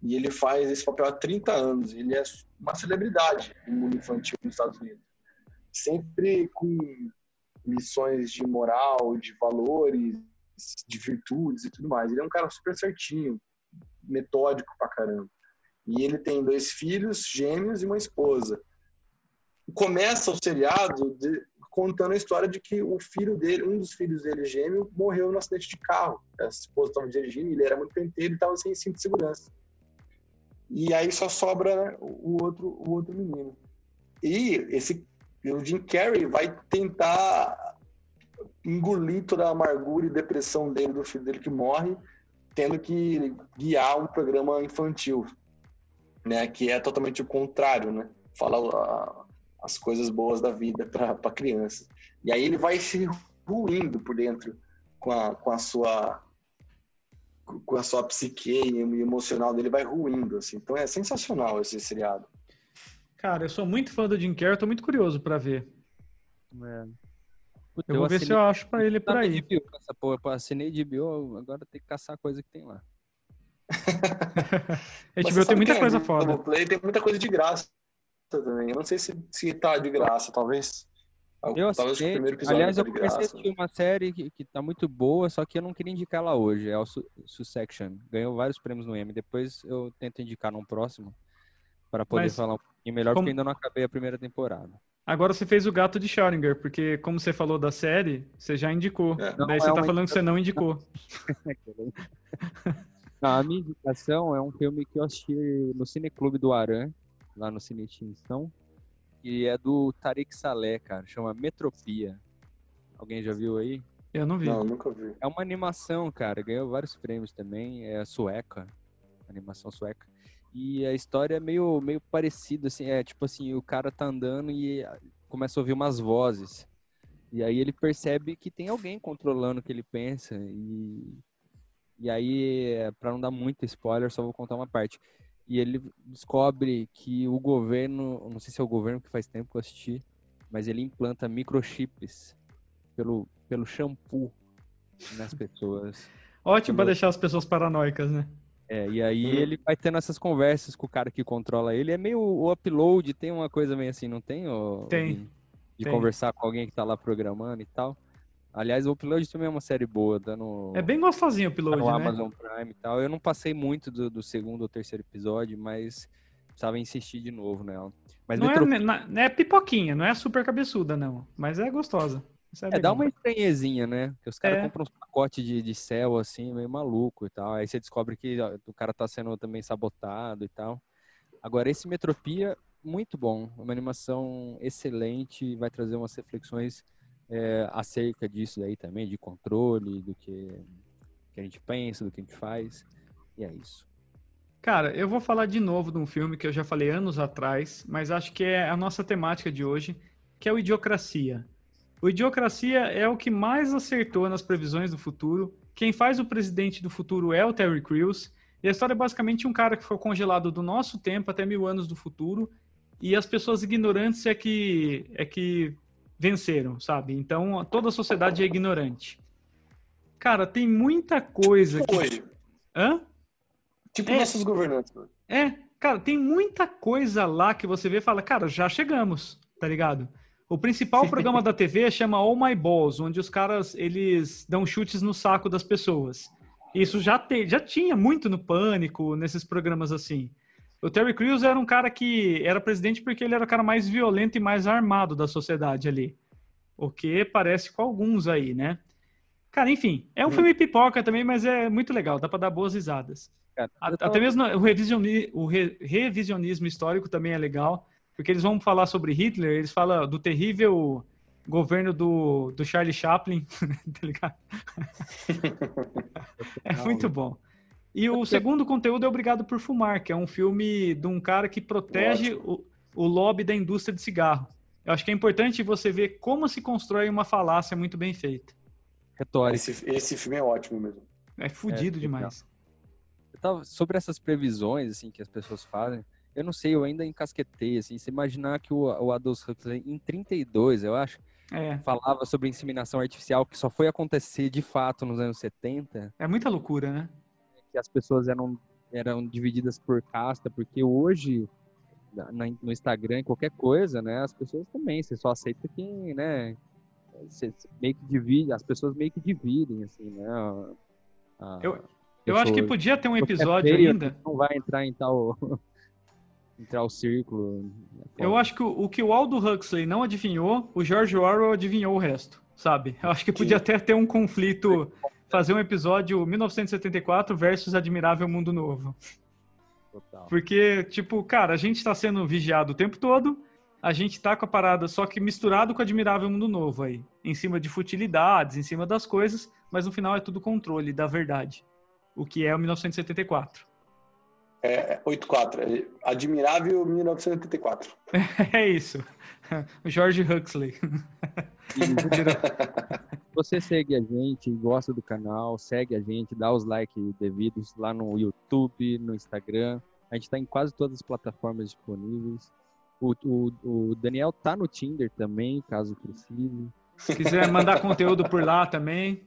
e ele faz esse papel há 30 anos. Ele é uma celebridade no mundo infantil nos Estados Unidos. Sempre com lições de moral, de valores, de virtudes e tudo mais. Ele é um cara super certinho, metódico pra caramba. E ele tem dois filhos, gêmeos e uma esposa. Começa o seriado de, contando a história de que o filho dele, um dos filhos dele gêmeo, morreu no acidente de carro. A esposa estava dirigindo, ele era muito penteiro e estava sem cinto de segurança. E aí só sobra o outro, o outro menino. E esse o Jim Carrey vai tentar engolir toda a amargura e depressão dele do filho dele que morre, tendo que guiar um programa infantil, né, que é totalmente o contrário, né? Fala as coisas boas da vida para crianças. E aí ele vai se ruindo por dentro com a, com a sua com a sua psique e emocional dele vai ruindo assim. Então é sensacional esse seriado. Cara, eu sou muito fã do Jim Carrey, tô muito curioso para ver. É. Puta, eu vou ver se eu acho para ele por aí. HBO, essa porra, eu assinei de bio, agora tem que caçar a coisa que tem lá. a HBO tem muita coisa é, foda. Play tem muita coisa de graça também. Eu não sei se, se tá de graça, talvez. Eu talvez o primeiro episódio Aliás, eu comecei a assistir uma série que, que tá muito boa, só que eu não queria indicar ela hoje. É o Sussection. Ganhou vários prêmios no Emmy. Depois eu tento indicar num próximo para poder Mas, falar um pouquinho melhor, como... porque ainda não acabei a primeira temporada. Agora você fez o gato de Schrödinger, porque como você falou da série, você já indicou. É. Daí você é tá falando que você não indicou. não, a minha indicação é um filme que eu assisti no Cineclube do Aran, lá no Cine Extinção, e é do Tariq Saleh, cara, chama Metropia. Alguém já viu aí? Eu não vi. Não, nunca vi. É uma animação, cara, ganhou vários prêmios também, é sueca, animação sueca. E a história é meio, meio parecida, assim, é tipo assim, o cara tá andando e começa a ouvir umas vozes. E aí ele percebe que tem alguém controlando o que ele pensa. E, e aí, para não dar muito spoiler, só vou contar uma parte e ele descobre que o governo, não sei se é o governo que faz tempo que eu assisti, mas ele implanta microchips pelo, pelo shampoo nas pessoas. Ótimo para deixar as pessoas paranoicas, né? É, e aí uhum. ele vai tendo essas conversas com o cara que controla ele. É meio o upload, tem uma coisa meio assim, não tem? Ou, tem. De, de tem. conversar com alguém que tá lá programando e tal. Aliás, o Upload também é uma série boa, dando. É bem gostosinho o Upload, tá no né? Amazon Prime e tal. Eu não passei muito do, do, segundo ou terceiro episódio, mas precisava insistir de novo nela. Mas não, Metro... é, não é pipoquinha, não é super cabeçuda, não. Mas é gostosa. É, é dá uma estranhezinha, né? Que os caras é. compram uns pacotes de, de céu, assim, meio maluco e tal. Aí você descobre que ó, o cara tá sendo também sabotado e tal. Agora, esse Metropia, muito bom. Uma animação excelente, vai trazer umas reflexões é, acerca disso aí também, de controle, do que, que a gente pensa, do que a gente faz. E é isso. Cara, eu vou falar de novo de um filme que eu já falei anos atrás, mas acho que é a nossa temática de hoje, que é o Idiocracia. O Idiocracia é o que mais acertou nas previsões do futuro. Quem faz o presidente do futuro é o Terry Crews. E a história é basicamente um cara que foi congelado do nosso tempo até mil anos do futuro. E as pessoas ignorantes é que, é que venceram, sabe? Então toda a sociedade é ignorante. Cara, tem muita coisa. Tipo que... hoje. Hã? Tipo é, nossos governantes. É, cara, tem muita coisa lá que você vê e fala, cara, já chegamos, tá ligado? O principal programa da TV chama All My Balls, onde os caras eles dão chutes no saco das pessoas. Isso já, te, já tinha muito no Pânico, nesses programas assim. O Terry Crews era um cara que era presidente porque ele era o cara mais violento e mais armado da sociedade ali. O que parece com alguns aí, né? Cara, enfim, é um hum. filme pipoca também, mas é muito legal, dá para dar boas risadas. Cara, Até mesmo o, revisioni... o re... revisionismo histórico também é legal, porque eles vão falar sobre Hitler, eles falam do terrível governo do, do Charlie Chaplin, tá ligado? é muito bom. E o segundo conteúdo é Obrigado por Fumar, que é um filme de um cara que protege o, o lobby da indústria de cigarro. Eu acho que é importante você ver como se constrói uma falácia muito bem feita. Retórica. Esse, esse filme é ótimo mesmo. É fudido É, demais. Eu tava, sobre essas previsões, assim, que as pessoas fazem, eu não sei, eu ainda encasquetei, assim, se imaginar que o, o Adolf Huxley, em 32, eu acho, É, falava sobre inseminação artificial, que só foi acontecer de fato nos anos 70, é muita loucura, né? que as pessoas eram, eram divididas por casta, porque hoje, na- no Instagram, qualquer coisa, né, as pessoas também, você só aceita quem, né, você meio que divide, as pessoas meio que dividem, assim, né, a- a Eu- Eu acho que podia ter um episódio feio, ainda. Não vai entrar em tal. Entrar o círculo. Eu acho que o, o que o Aldo Huxley não adivinhou, o George Orwell adivinhou o resto, sabe? Eu acho que podia até ter um conflito, fazer um episódio 1974 versus Admirável Mundo Novo. Total. Porque, tipo, cara, a gente tá sendo vigiado o tempo todo, a gente tá com a parada só que misturado com Admirável Mundo Novo aí. Em cima de futilidades, em cima das coisas, mas no final é tudo controle da verdade. O que é o 1974. É 84. é Admirável 1984. É isso. O George Huxley. Você segue a gente, gosta do canal, segue a gente, dá os likes devidos lá no YouTube, no Instagram. A gente está em quase todas as plataformas disponíveis. O, o, o Daniel tá no Tinder também, caso precise. Se quiser mandar conteúdo por lá também.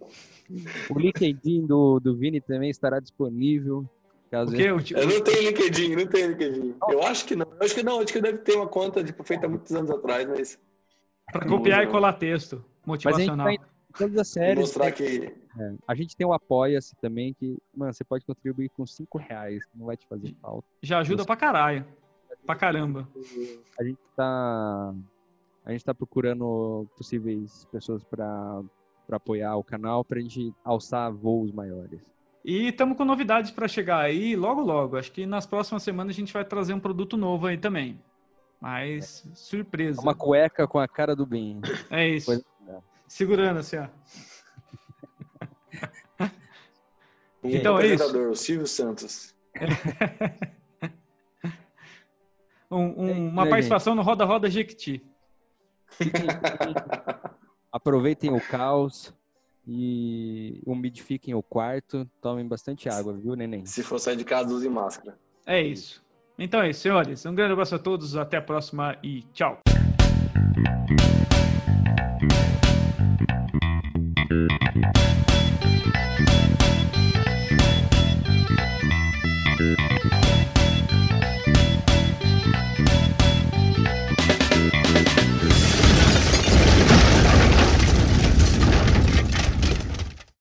O LinkedIn do, do Vini também estará disponível. Eu não tenho LinkedIn, não tenho LinkedIn. Eu acho que não. Eu acho que não, acho que deve ter uma conta tipo, feita há muitos anos atrás, mas pra copiar e colar texto Mas a gente motivacional. tá em todas as séries. mostrar que É, a gente tem o Apoia-se também, que, mano, você pode contribuir com 5 reais, não vai te fazer falta. Já ajuda pra caralho. Pra caramba. A gente tá. A gente tá procurando possíveis pessoas para apoiar o canal pra gente alçar voos maiores. E estamos com novidades para chegar aí logo, logo. Acho que nas próximas semanas a gente vai trazer um produto novo aí também. Mas surpresa. Uma cueca com a cara do bem. É isso. Coisa- Segurando assim, ó. um Então é isso. Silvio Santos. Um- um- É, uma participação no Roda Roda Jequiti. Aproveitem o caos e umidifiquem o quarto, tomem bastante água, viu, neném? Se for sair de casa, use máscara. É isso. Então é isso, senhores. Um grande abraço a todos, até a próxima e tchau.